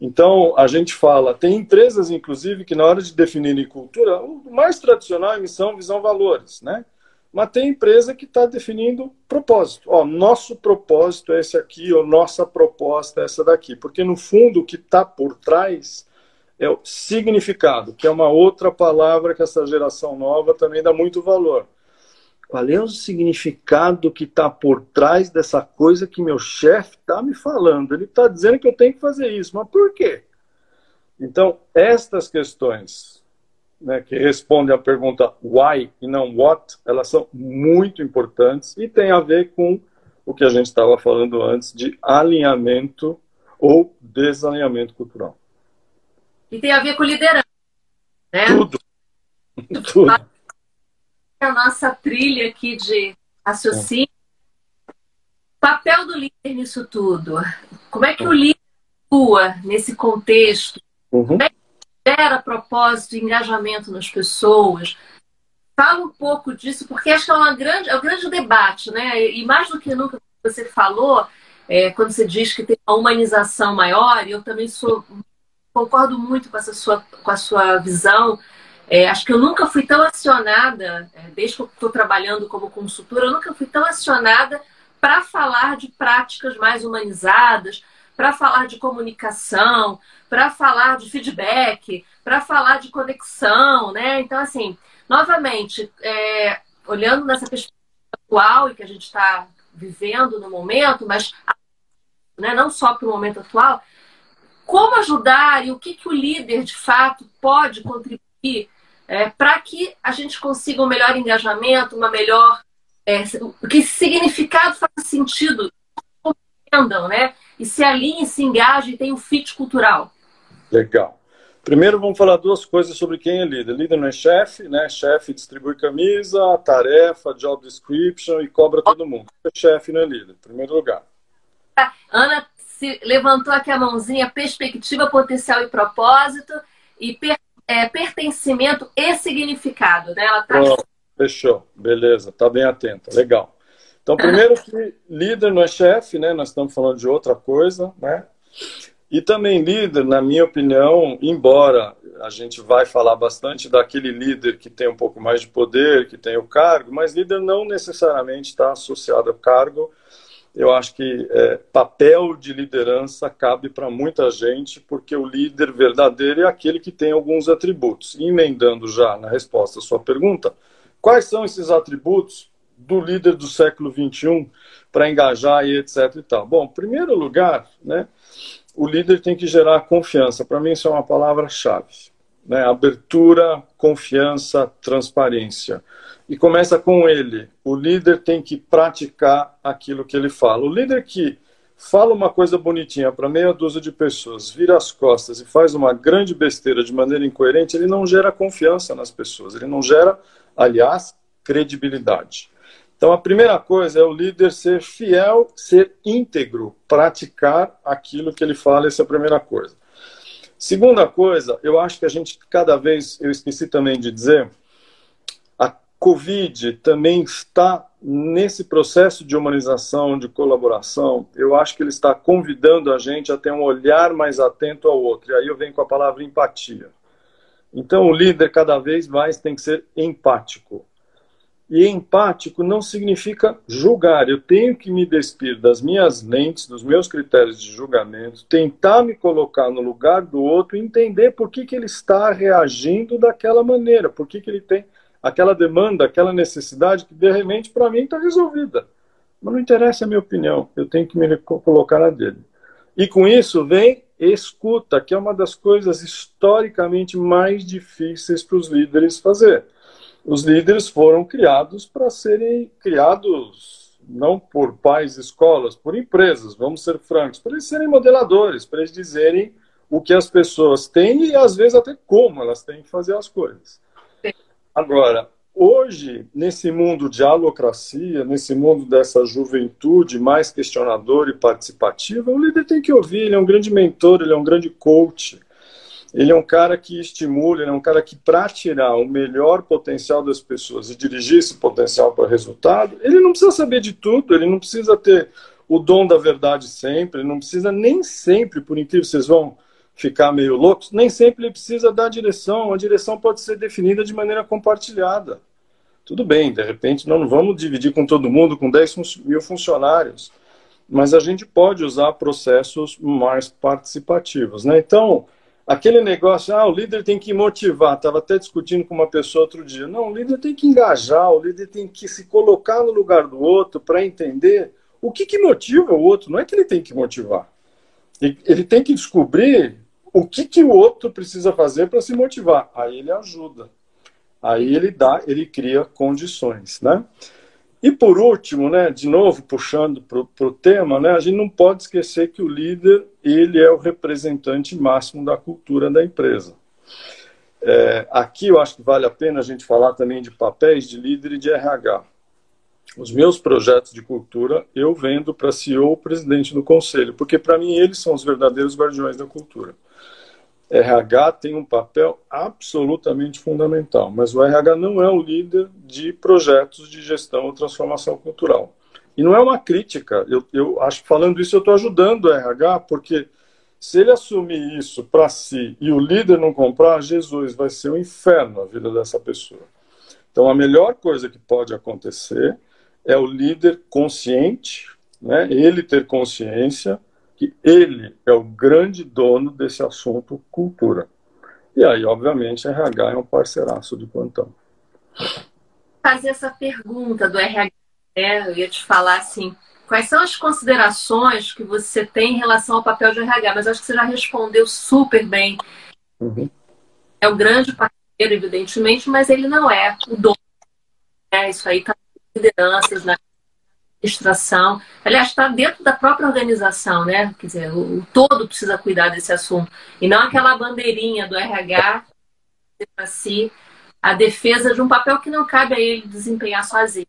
Então, a gente fala, tem empresas, inclusive, que na hora de definirem cultura, o mais tradicional é missão, visão, valores, né? Mas tem empresa que está definindo propósito. Ó, nosso propósito é esse aqui, ou nossa proposta é essa daqui. Porque, no fundo, o que está por trás é o significado, que é uma outra palavra que essa geração nova também dá muito valor. Qual é o significado que está por trás dessa coisa que meu chefe está me falando? Ele está dizendo que eu tenho que fazer isso, mas por quê? Então, estas questões né, que respondem à pergunta why e não what, elas são muito importantes e tem a ver com o que a gente estava falando antes de alinhamento ou desalinhamento cultural. E tem a ver com liderança, né? Tudo. Tudo a nossa trilha aqui de raciocínio. Papel do líder nisso tudo. Como é que o líder atua nesse contexto? Uhum. Como é que gera propósito e engajamento nas pessoas? Fala um pouco disso, porque acho que é, uma grande, é um grande debate, né? E mais do que nunca você falou, é, quando você diz que tem uma humanização maior, e eu também sou concordo muito com essa sua, com a sua visão é, acho que eu nunca fui tão acionada, é, desde que eu estou trabalhando como consultora, eu nunca fui tão acionada para falar de práticas mais humanizadas, para falar de comunicação, para falar de feedback, para falar de conexão, né? Então, assim, novamente, é, olhando nessa perspectiva atual e que a gente está vivendo no momento, mas né, não só para o momento atual, como ajudar e o que, que o líder de fato pode contribuir é, para que a gente consiga um melhor engajamento, uma melhor. É, que esse significado faça sentido, compreendam, né? E se alinhe, se engaje e tenha um fit cultural. Legal. Primeiro vamos falar duas coisas sobre quem é líder. Líder não é chefe, né? Chefe distribui camisa, tarefa, job description e cobra todo mundo. É chefe não é líder, em primeiro lugar. Ana se levantou aqui a mãozinha, perspectiva, potencial e propósito. E per é, pertencimento e significado, né? Ela tá... Oh, fechou, beleza, tá bem atenta, legal. Então, primeiro que líder não é chefe, né? Nós estamos falando de outra coisa, né? E também líder, na minha opinião, embora a gente vai falar bastante daquele líder que tem um pouco mais de poder, que tem o cargo, mas líder não necessariamente está associado ao cargo eu acho que é, papel de liderança cabe para muita gente, porque o líder verdadeiro é aquele que tem alguns atributos. Emendando já na resposta à sua pergunta, quais são esses atributos do líder do século XXI para engajar e etc e tal? Bom, em primeiro lugar, né, o líder tem que gerar confiança. Para mim isso é uma palavra-chave. Né? Abertura, confiança, transparência e começa com ele. O líder tem que praticar aquilo que ele fala. O líder que fala uma coisa bonitinha para meia dúzia de pessoas, vira as costas e faz uma grande besteira de maneira incoerente, ele não gera confiança nas pessoas, ele não gera, aliás, credibilidade. Então, a primeira coisa é o líder ser fiel, ser íntegro, praticar aquilo que ele fala, essa é a primeira coisa. Segunda coisa, eu acho que a gente cada vez, eu esqueci também de dizer, Covid também está nesse processo de humanização, de colaboração. Eu acho que ele está convidando a gente a ter um olhar mais atento ao outro. E aí eu venho com a palavra empatia. Então o líder cada vez mais tem que ser empático. E empático não significa julgar. Eu tenho que me despir das minhas lentes, dos meus critérios de julgamento, tentar me colocar no lugar do outro entender por que, que ele está reagindo daquela maneira, por que, que ele tem aquela demanda, aquela necessidade que de repente para mim está resolvida. Mas não interessa a minha opinião, eu tenho que me colocar na dele. E com isso vem escuta, que é uma das coisas historicamente mais difíceis para os líderes fazer. Os líderes foram criados para serem criados não por pais e escolas, por empresas, vamos ser francos, para eles serem modeladores, para eles dizerem o que as pessoas têm e às vezes até como elas têm que fazer as coisas. Agora, hoje, nesse mundo de alocracia, nesse mundo dessa juventude mais questionadora e participativa, o líder tem que ouvir, ele é um grande mentor, ele é um grande coach. Ele é um cara que estimula, ele é um cara que, para tirar o melhor potencial das pessoas e dirigir esse potencial para resultado, ele não precisa saber de tudo, ele não precisa ter o dom da verdade sempre, ele não precisa nem sempre, por incrível vocês vão ficar meio loucos, nem sempre ele precisa dar direção. A direção pode ser definida de maneira compartilhada. Tudo bem, de repente não vamos dividir com todo mundo, com 10 mil funcionários, mas a gente pode usar processos mais participativos. Né? Então, aquele negócio, ah, o líder tem que motivar, estava até discutindo com uma pessoa outro dia. Não, o líder tem que engajar, o líder tem que se colocar no lugar do outro para entender o que, que motiva o outro, não é que ele tem que motivar. Ele tem que descobrir o que, que o outro precisa fazer para se motivar? Aí ele ajuda. Aí ele dá, ele cria condições, né? E por último, né, de novo puxando para o tema, né, a gente não pode esquecer que o líder ele é o representante máximo da cultura da empresa. É, aqui eu acho que vale a pena a gente falar também de papéis de líder e de RH. Os meus projetos de cultura eu vendo para CEO, presidente do conselho, porque para mim eles são os verdadeiros guardiões da cultura. RH tem um papel absolutamente fundamental, mas o RH não é o líder de projetos de gestão ou transformação cultural. E não é uma crítica, eu, eu acho que falando isso eu estou ajudando o RH, porque se ele assumir isso para si e o líder não comprar, Jesus, vai ser um inferno a vida dessa pessoa. Então a melhor coisa que pode acontecer é o líder consciente, né, ele ter consciência que ele é o grande dono desse assunto cultura. E aí, obviamente, a RH é um parceiraço de plantão. Fazer essa pergunta do RH, né? eu ia te falar assim, quais são as considerações que você tem em relação ao papel de RH? Mas acho que você já respondeu super bem. Uhum. É o grande parceiro, evidentemente, mas ele não é o dono. É, isso aí está lideranças, na administração. Aliás, está dentro da própria organização, né? Quer dizer, o, o, todo precisa cuidar desse assunto. E não aquela bandeirinha do RH para si a defesa de um papel que não cabe a ele desempenhar sozinho.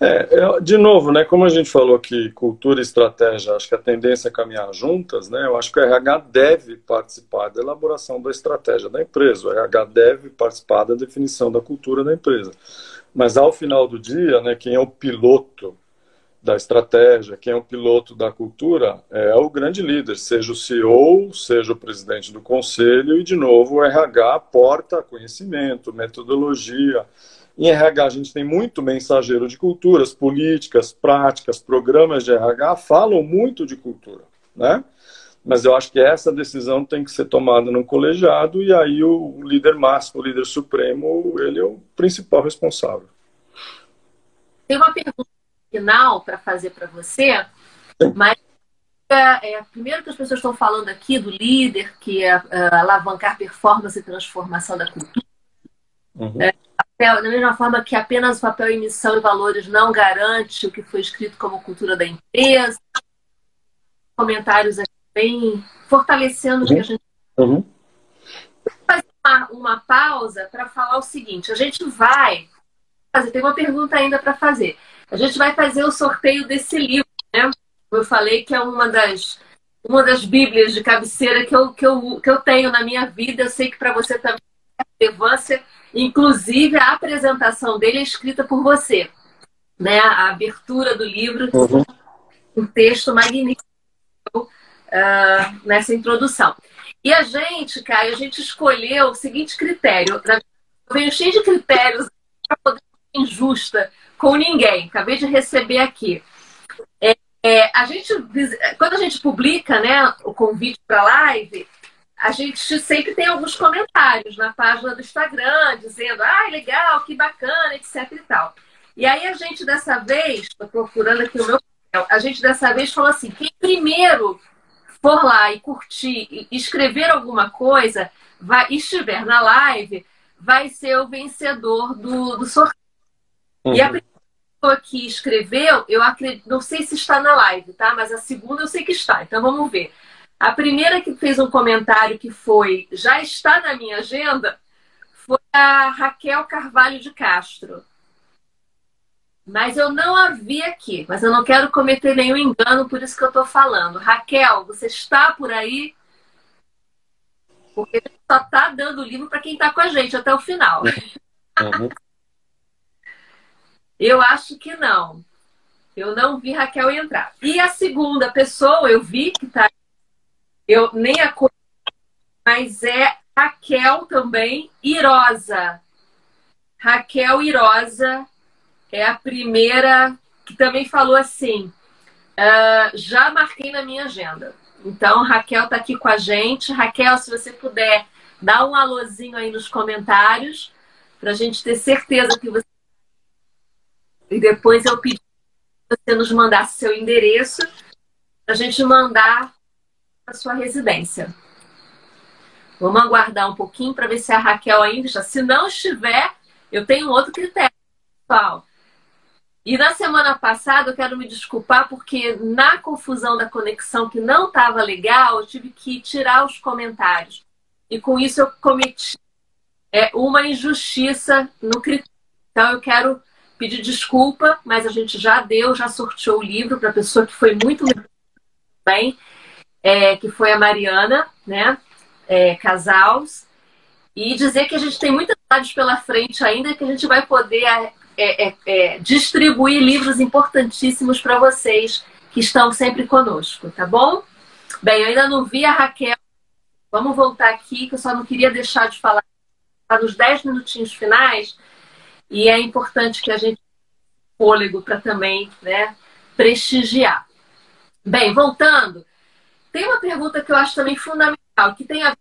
É, de novo, né, como a gente falou que cultura e estratégia, acho que a tendência é caminhar juntas, né, eu acho que o RH deve participar da elaboração da estratégia da empresa, o RH deve participar da definição da cultura da empresa. Mas ao final do dia, né, quem é o piloto da estratégia, quem é o piloto da cultura, é o grande líder, seja o CEO, seja o presidente do conselho, e de novo o RH aporta conhecimento, metodologia. Em RH a gente tem muito mensageiro de culturas, políticas, práticas, programas de RH falam muito de cultura, né? Mas eu acho que essa decisão tem que ser tomada no colegiado e aí o líder máximo, o líder supremo, ele é o principal responsável. Tem uma pergunta final para fazer para você, mas é, é, primeiro que as pessoas estão falando aqui do líder, que é, é alavancar performance e transformação da cultura. Uhum. É, da mesma forma que apenas o papel em missão e valores não garante o que foi escrito como cultura da empresa. Comentários aqui bem fortalecendo uhum. o que a gente. Uhum. Fazer uma, uma pausa para falar o seguinte: a gente vai fazer, tem uma pergunta ainda para fazer. A gente vai fazer o sorteio desse livro, né? Eu falei que é uma das uma das bíblias de cabeceira que eu, que eu, que eu tenho na minha vida. Eu sei que para você também tem relevância. Inclusive, a apresentação dele é escrita por você. Né? A abertura do livro, uhum. um texto magnífico uh, nessa introdução. E a gente, Caio, a gente escolheu o seguinte critério. Eu venho cheio de critérios para poder ser injusta com ninguém. Acabei de receber aqui. É, é, a gente, quando a gente publica né, o convite para a live, a gente sempre tem alguns comentários na página do Instagram, dizendo, ah, legal, que bacana, etc e tal. E aí a gente dessa vez, estou procurando aqui o meu papel, a gente dessa vez falou assim, quem primeiro for lá e curtir e escrever alguma coisa, vai, estiver na live, vai ser o vencedor do, do sorteio. Uhum. E a primeira pessoa que escreveu, eu acredito, não sei se está na live, tá? Mas a segunda eu sei que está, então vamos ver. A primeira que fez um comentário que foi já está na minha agenda foi a Raquel Carvalho de Castro. Mas eu não a vi aqui. Mas eu não quero cometer nenhum engano, por isso que eu estou falando. Raquel, você está por aí? Porque só está dando livro para quem está com a gente até o final. Uhum. Eu acho que não. Eu não vi Raquel entrar. E a segunda pessoa, eu vi que está. Eu nem a mas é Raquel também Irosa. Raquel Irosa é a primeira que também falou assim: uh, já marquei na minha agenda. Então, Raquel está aqui com a gente. Raquel, se você puder, dá um alôzinho aí nos comentários para a gente ter certeza que você. E depois eu pedi que você nos mandasse seu endereço para a gente mandar a sua residência. Vamos aguardar um pouquinho para ver se a Raquel ainda está. Se não estiver, eu tenho outro critério, pessoal. E na semana passada eu quero me desculpar porque na confusão da conexão que não estava legal, eu tive que tirar os comentários. E com isso eu cometi é, uma injustiça no critério. Então eu quero pedir desculpa, mas a gente já deu, já sorteou o livro para a pessoa que foi muito bem, é, que foi a Mariana, né? É, Casals. E dizer que a gente tem muitas cidades pela frente ainda que a gente vai poder é, é, é, distribuir livros importantíssimos para vocês que estão sempre conosco, tá bom? Bem, eu ainda não vi a Raquel. Vamos voltar aqui, que eu só não queria deixar de falar para os 10 minutinhos finais. E é importante que a gente fôlego para também né, prestigiar. Bem, voltando, tem uma pergunta que eu acho também fundamental, que tem a ver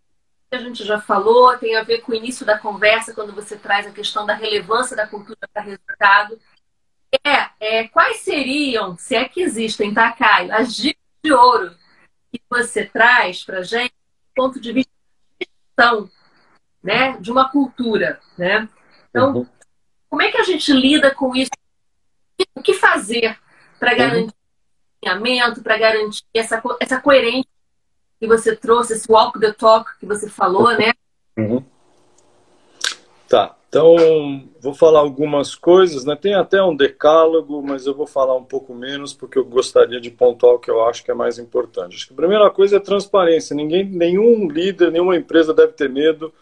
a gente já falou, tem a ver com o início da conversa, quando você traz a questão da relevância da cultura para resultado. É, é, quais seriam, se é que existem, tá, Caio, as dicas de ouro que você traz para gente do ponto de vista de gestão né, de uma cultura? Né? Então, uhum. Como é que a gente lida com isso? O que fazer para garantir uhum. alinhamento, para garantir essa, essa coerência que você trouxe, esse walk the talk que você falou, né? Uhum. Tá, então vou falar algumas coisas, né? Tem até um decálogo, mas eu vou falar um pouco menos porque eu gostaria de pontuar o que eu acho que é mais importante. Acho que a primeira coisa é transparência. Ninguém, nenhum líder, nenhuma empresa deve ter medo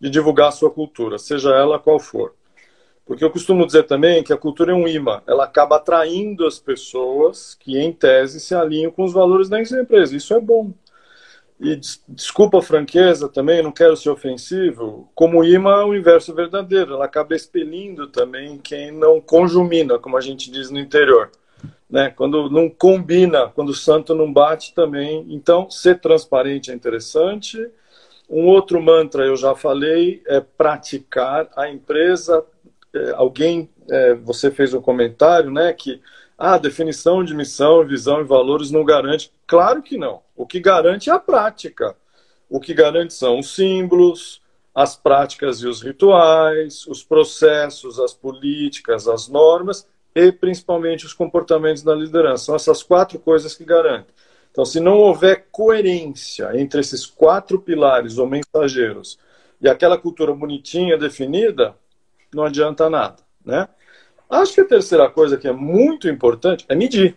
de divulgar a sua cultura, seja ela qual for. Porque eu costumo dizer também que a cultura é um imã, ela acaba atraindo as pessoas que, em tese, se alinham com os valores da empresa. Isso é bom. E desculpa a franqueza também, não quero ser ofensivo, como imã é o inverso verdadeiro, ela acaba expelindo também quem não conjumina, como a gente diz no interior. Né? Quando não combina, quando o santo não bate também. Então, ser transparente é interessante. Um outro mantra, eu já falei, é praticar. A empresa, é, alguém, é, você fez um comentário, né, que a definição de missão, visão e valores não garante. Claro que não. O que garante é a prática. O que garante são os símbolos, as práticas e os rituais, os processos, as políticas, as normas e principalmente os comportamentos da liderança. São essas quatro coisas que garantem. Então, se não houver coerência entre esses quatro pilares ou mensageiros e aquela cultura bonitinha definida, não adianta nada, né? Acho que a terceira coisa que é muito importante é medir.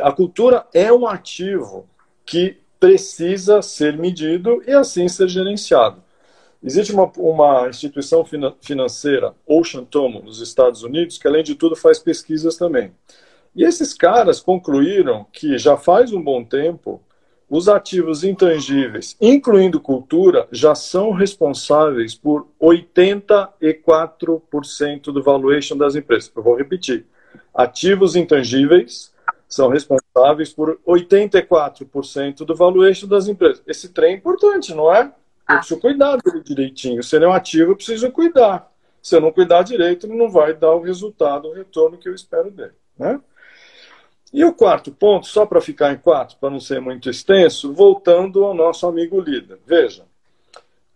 A cultura é um ativo que precisa ser medido e assim ser gerenciado. Existe uma, uma instituição financeira, Ocean Tomo, nos Estados Unidos, que além de tudo faz pesquisas também. E esses caras concluíram que já faz um bom tempo os ativos intangíveis, incluindo cultura, já são responsáveis por 84% do valuation das empresas. Eu vou repetir. Ativos intangíveis são responsáveis por 84% do valuation das empresas. Esse trem é importante, não é? Eu preciso cuidar dele direitinho. Se ele é um ativo, eu preciso cuidar. Se eu não cuidar direito, ele não vai dar o resultado, o retorno que eu espero dele. Né? E o quarto ponto, só para ficar em quatro, para não ser muito extenso, voltando ao nosso amigo líder. Veja,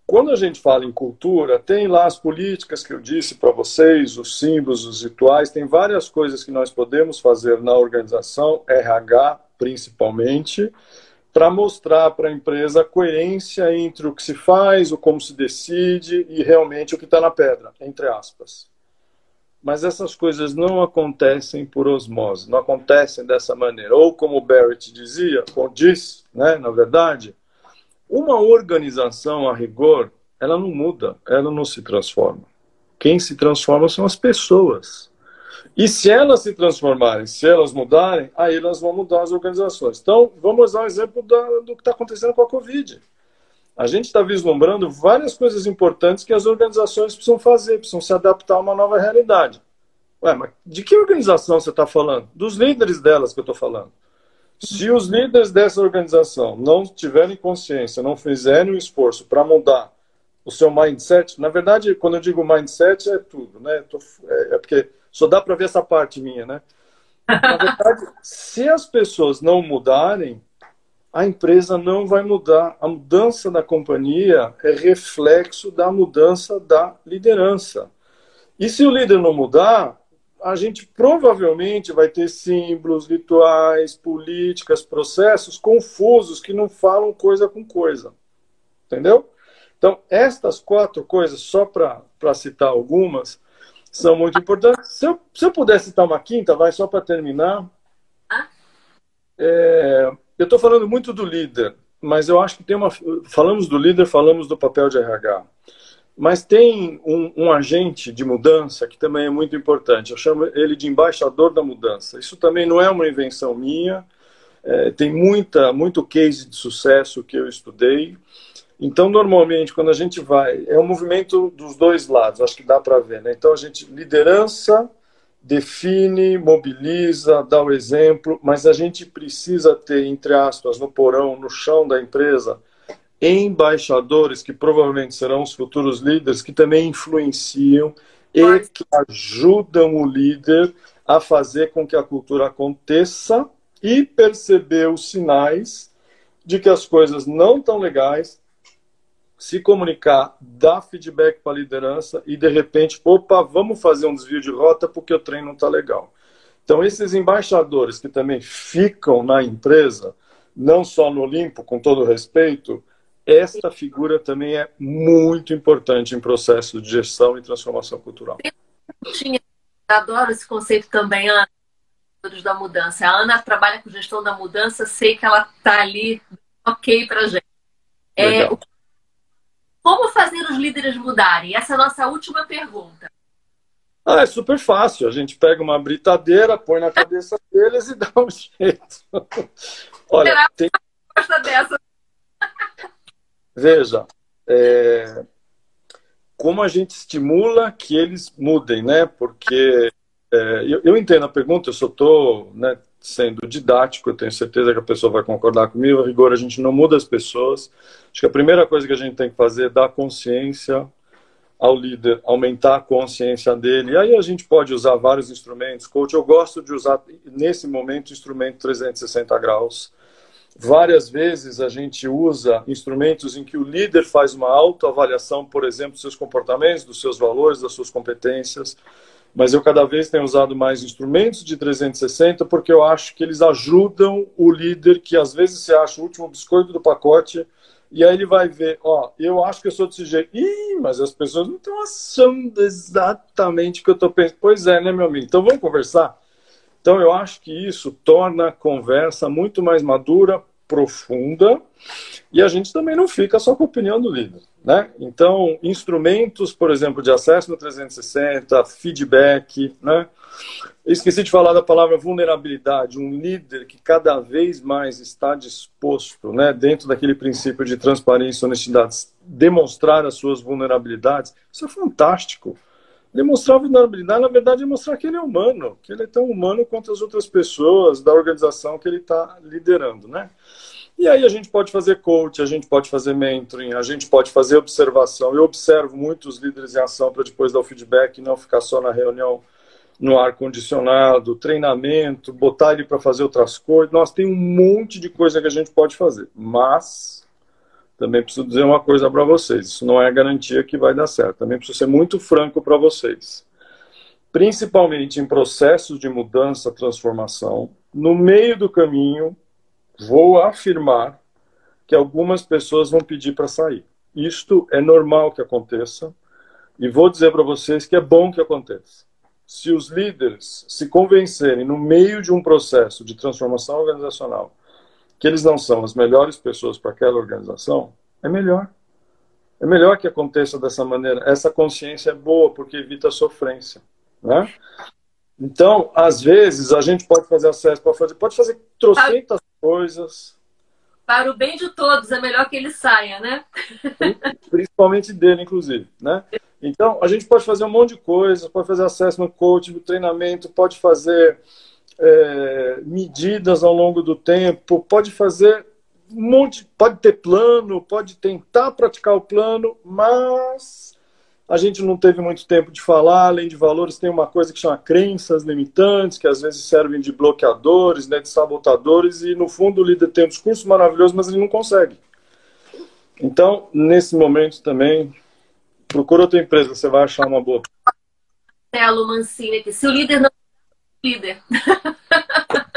quando a gente fala em cultura, tem lá as políticas que eu disse para vocês, os símbolos, os rituais, tem várias coisas que nós podemos fazer na organização, RH principalmente, para mostrar para a empresa a coerência entre o que se faz, o como se decide e realmente o que está na pedra, entre aspas. Mas essas coisas não acontecem por osmose, não acontecem dessa maneira. Ou como Barrett dizia, ou diz, né, na verdade, uma organização a rigor, ela não muda, ela não se transforma. Quem se transforma são as pessoas. E se elas se transformarem, se elas mudarem, aí elas vão mudar as organizações. Então, vamos dar um exemplo da, do que está acontecendo com a Covid. A gente está vislumbrando várias coisas importantes que as organizações precisam fazer, precisam se adaptar a uma nova realidade. Ué, mas de que organização você está falando? Dos líderes delas que eu estou falando. Se os líderes dessa organização não tiverem consciência, não fizerem um esforço para mudar o seu mindset, na verdade, quando eu digo mindset, é tudo, né? É, é porque só dá para ver essa parte minha, né? Na verdade, se as pessoas não mudarem, a empresa não vai mudar. A mudança da companhia é reflexo da mudança da liderança. E se o líder não mudar, a gente provavelmente vai ter símbolos, rituais, políticas, processos confusos que não falam coisa com coisa. Entendeu? Então, estas quatro coisas, só para citar algumas, são muito importantes. Se eu, se eu puder citar uma quinta, vai só para terminar. É, eu estou falando muito do líder, mas eu acho que tem uma. Falamos do líder, falamos do papel de RH. Mas tem um, um, agente de mudança que também é muito importante. Eu chamo ele de embaixador da mudança. Isso também não é uma invenção minha. É, tem muita, muito case de sucesso que eu estudei. Então, normalmente, quando a gente vai, é um movimento dos dois lados, acho que dá para ver, né? Então, a gente, liderança, define, mobiliza, dá o exemplo, mas a gente precisa ter, entre aspas, no porão, no chão da empresa, embaixadores que provavelmente serão os futuros líderes, que também influenciam e que ajudam o líder a fazer com que a cultura aconteça e perceber os sinais de que as coisas não estão legais se comunicar, dar feedback para a liderança e, de repente, opa, vamos fazer um desvio de rota porque o trem não está legal. Então, esses embaixadores que também ficam na empresa, não só no Olimpo, com todo respeito, esta figura também é muito importante em processo de gestão e transformação cultural. Eu adoro esse conceito também, Ana, da mudança. A Ana trabalha com gestão da mudança, sei que ela está ali ok para gente. É, o como fazer os líderes mudarem? Essa é a nossa última pergunta. Ah, é super fácil. A gente pega uma britadeira, põe na cabeça deles e dá um jeito. Olha, tem... dessa. Veja, é... como a gente estimula que eles mudem, né? Porque é... eu, eu, entendo a pergunta, eu só estou né, sendo didático, eu tenho certeza que a pessoa vai concordar comigo. A rigor, a gente não muda as pessoas. Acho que a primeira coisa que a gente tem que fazer é dar consciência ao líder, aumentar a consciência dele. E aí a gente pode usar vários instrumentos. Coach, eu gosto de usar, nesse momento, o instrumento 360 graus. Várias vezes a gente usa instrumentos em que o líder faz uma autoavaliação, por exemplo, dos seus comportamentos, dos seus valores, das suas competências. Mas eu cada vez tenho usado mais instrumentos de 360 porque eu acho que eles ajudam o líder que às vezes se acha o último biscoito do pacote e aí ele vai ver, ó, eu acho que eu sou desse jeito. Ih, mas as pessoas não estão achando exatamente o que eu estou pensando. Pois é, né, meu amigo? Então vamos conversar? Então eu acho que isso torna a conversa muito mais madura, profunda, e a gente também não fica só com a opinião do líder. Né? Então, instrumentos, por exemplo, de acesso no 360, feedback, né? Esqueci de falar da palavra vulnerabilidade, um líder que cada vez mais está disposto, né, dentro daquele princípio de transparência e honestidade, demonstrar as suas vulnerabilidades. Isso é fantástico. Demonstrar vulnerabilidade, na verdade, é mostrar que ele é humano, que ele é tão humano quanto as outras pessoas da organização que ele está liderando, né? E aí a gente pode fazer coach, a gente pode fazer mentoring, a gente pode fazer observação. Eu observo muitos líderes em ação para depois dar o feedback e não ficar só na reunião no ar condicionado, treinamento, botar ele para fazer outras coisas. Nós tem um monte de coisa que a gente pode fazer, mas também preciso dizer uma coisa para vocês. Isso não é garantia que vai dar certo. Também preciso ser muito franco para vocês. Principalmente em processos de mudança, transformação, no meio do caminho, vou afirmar que algumas pessoas vão pedir para sair. Isto é normal que aconteça e vou dizer para vocês que é bom que aconteça. Se os líderes se convencerem no meio de um processo de transformação organizacional que eles não são as melhores pessoas para aquela organização, é melhor. É melhor que aconteça dessa maneira. Essa consciência é boa porque evita a sofrência, né? Então, às vezes, a gente pode fazer acesso, pode fazer, pode fazer trocentas coisas. Para o bem de todos, é melhor que ele saia, né? Principalmente dele, inclusive, né? Então, a gente pode fazer um monte de coisas, pode fazer acesso no coaching, treinamento, pode fazer é, medidas ao longo do tempo, pode fazer um monte, pode ter plano, pode tentar praticar o plano, mas a gente não teve muito tempo de falar, além de valores, tem uma coisa que chama crenças limitantes, que às vezes servem de bloqueadores, né, de sabotadores, e no fundo o líder tem um discurso maravilhoso, mas ele não consegue. Então, nesse momento também, procura outra empresa, você vai achar uma boa. Marcelo Mancini aqui, se o líder não líder.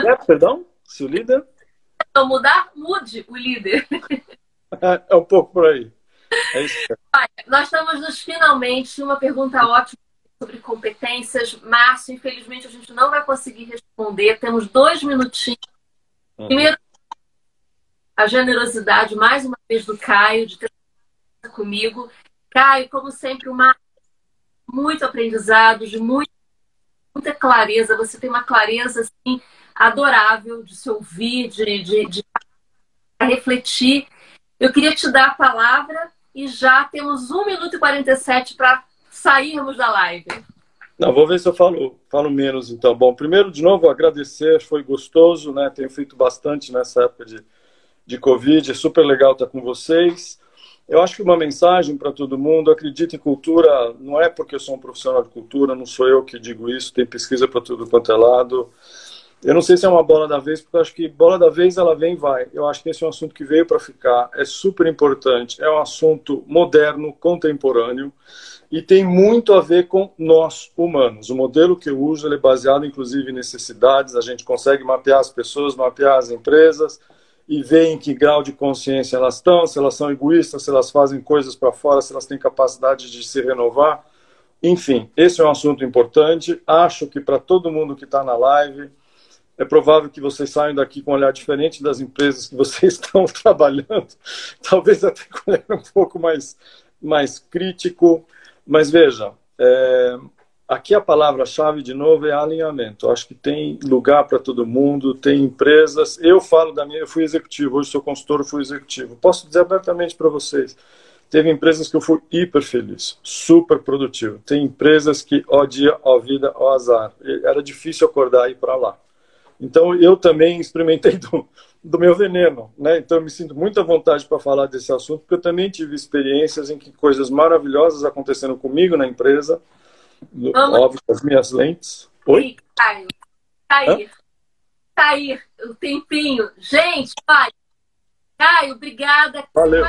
É, perdão? Se o líder? Não mudar, mude o líder. É, é um pouco por aí. É isso. Nós estamos nos finalmente uma pergunta ótima sobre competências. Márcio, infelizmente a gente não vai conseguir responder. Temos dois minutinhos. Uhum. Primeiro, a generosidade, mais uma vez, do Caio, de ter comigo. Caio, como sempre, uma muito aprendizado, de muito, muita clareza. Você tem uma clareza assim, adorável de se ouvir, de, de, de refletir. Eu queria te dar a palavra e já temos 1 minuto e 47 para sairmos da live. Não, vou ver se eu falo, falo menos então. Bom, primeiro, de novo, agradecer, foi gostoso, né? Tenho feito bastante nessa época de, de Covid, é super legal estar com vocês. Eu acho que uma mensagem para todo mundo, acredite em cultura, não é porque eu sou um profissional de cultura, não sou eu que digo isso, tem pesquisa para tudo quanto é lado. Eu não sei se é uma bola da vez, porque eu acho que bola da vez ela vem e vai. Eu acho que esse é um assunto que veio para ficar, é super importante, é um assunto moderno, contemporâneo e tem muito a ver com nós humanos. O modelo que eu uso é baseado inclusive em necessidades, a gente consegue mapear as pessoas, mapear as empresas e ver em que grau de consciência elas estão, se elas são egoístas, se elas fazem coisas para fora, se elas têm capacidade de se renovar. Enfim, esse é um assunto importante. Acho que para todo mundo que está na live, é provável que vocês saiam daqui com um olhar diferente das empresas que vocês estão trabalhando, talvez até com um olhar um pouco mais, mais crítico. Mas veja, é, aqui a palavra-chave de novo é alinhamento. acho que tem lugar para todo mundo, tem empresas. Eu falo da minha, eu fui executivo, hoje sou consultor, fui executivo. Posso dizer abertamente para vocês. Teve empresas que eu fui hiper feliz, super produtivo. Tem empresas que, ó dia, ó vida, ó azar. Era difícil acordar e ir para lá. Então, eu também experimentei do, do meu veneno, né? Então, eu me sinto muito à vontade para falar desse assunto, porque eu também tive experiências em que coisas maravilhosas aconteceram comigo na empresa, Vamos. óbvio, as minhas lentes. Oi? Caio, Cair, Cair, o tempinho. Gente, vai. Caio, obrigada. Valeu.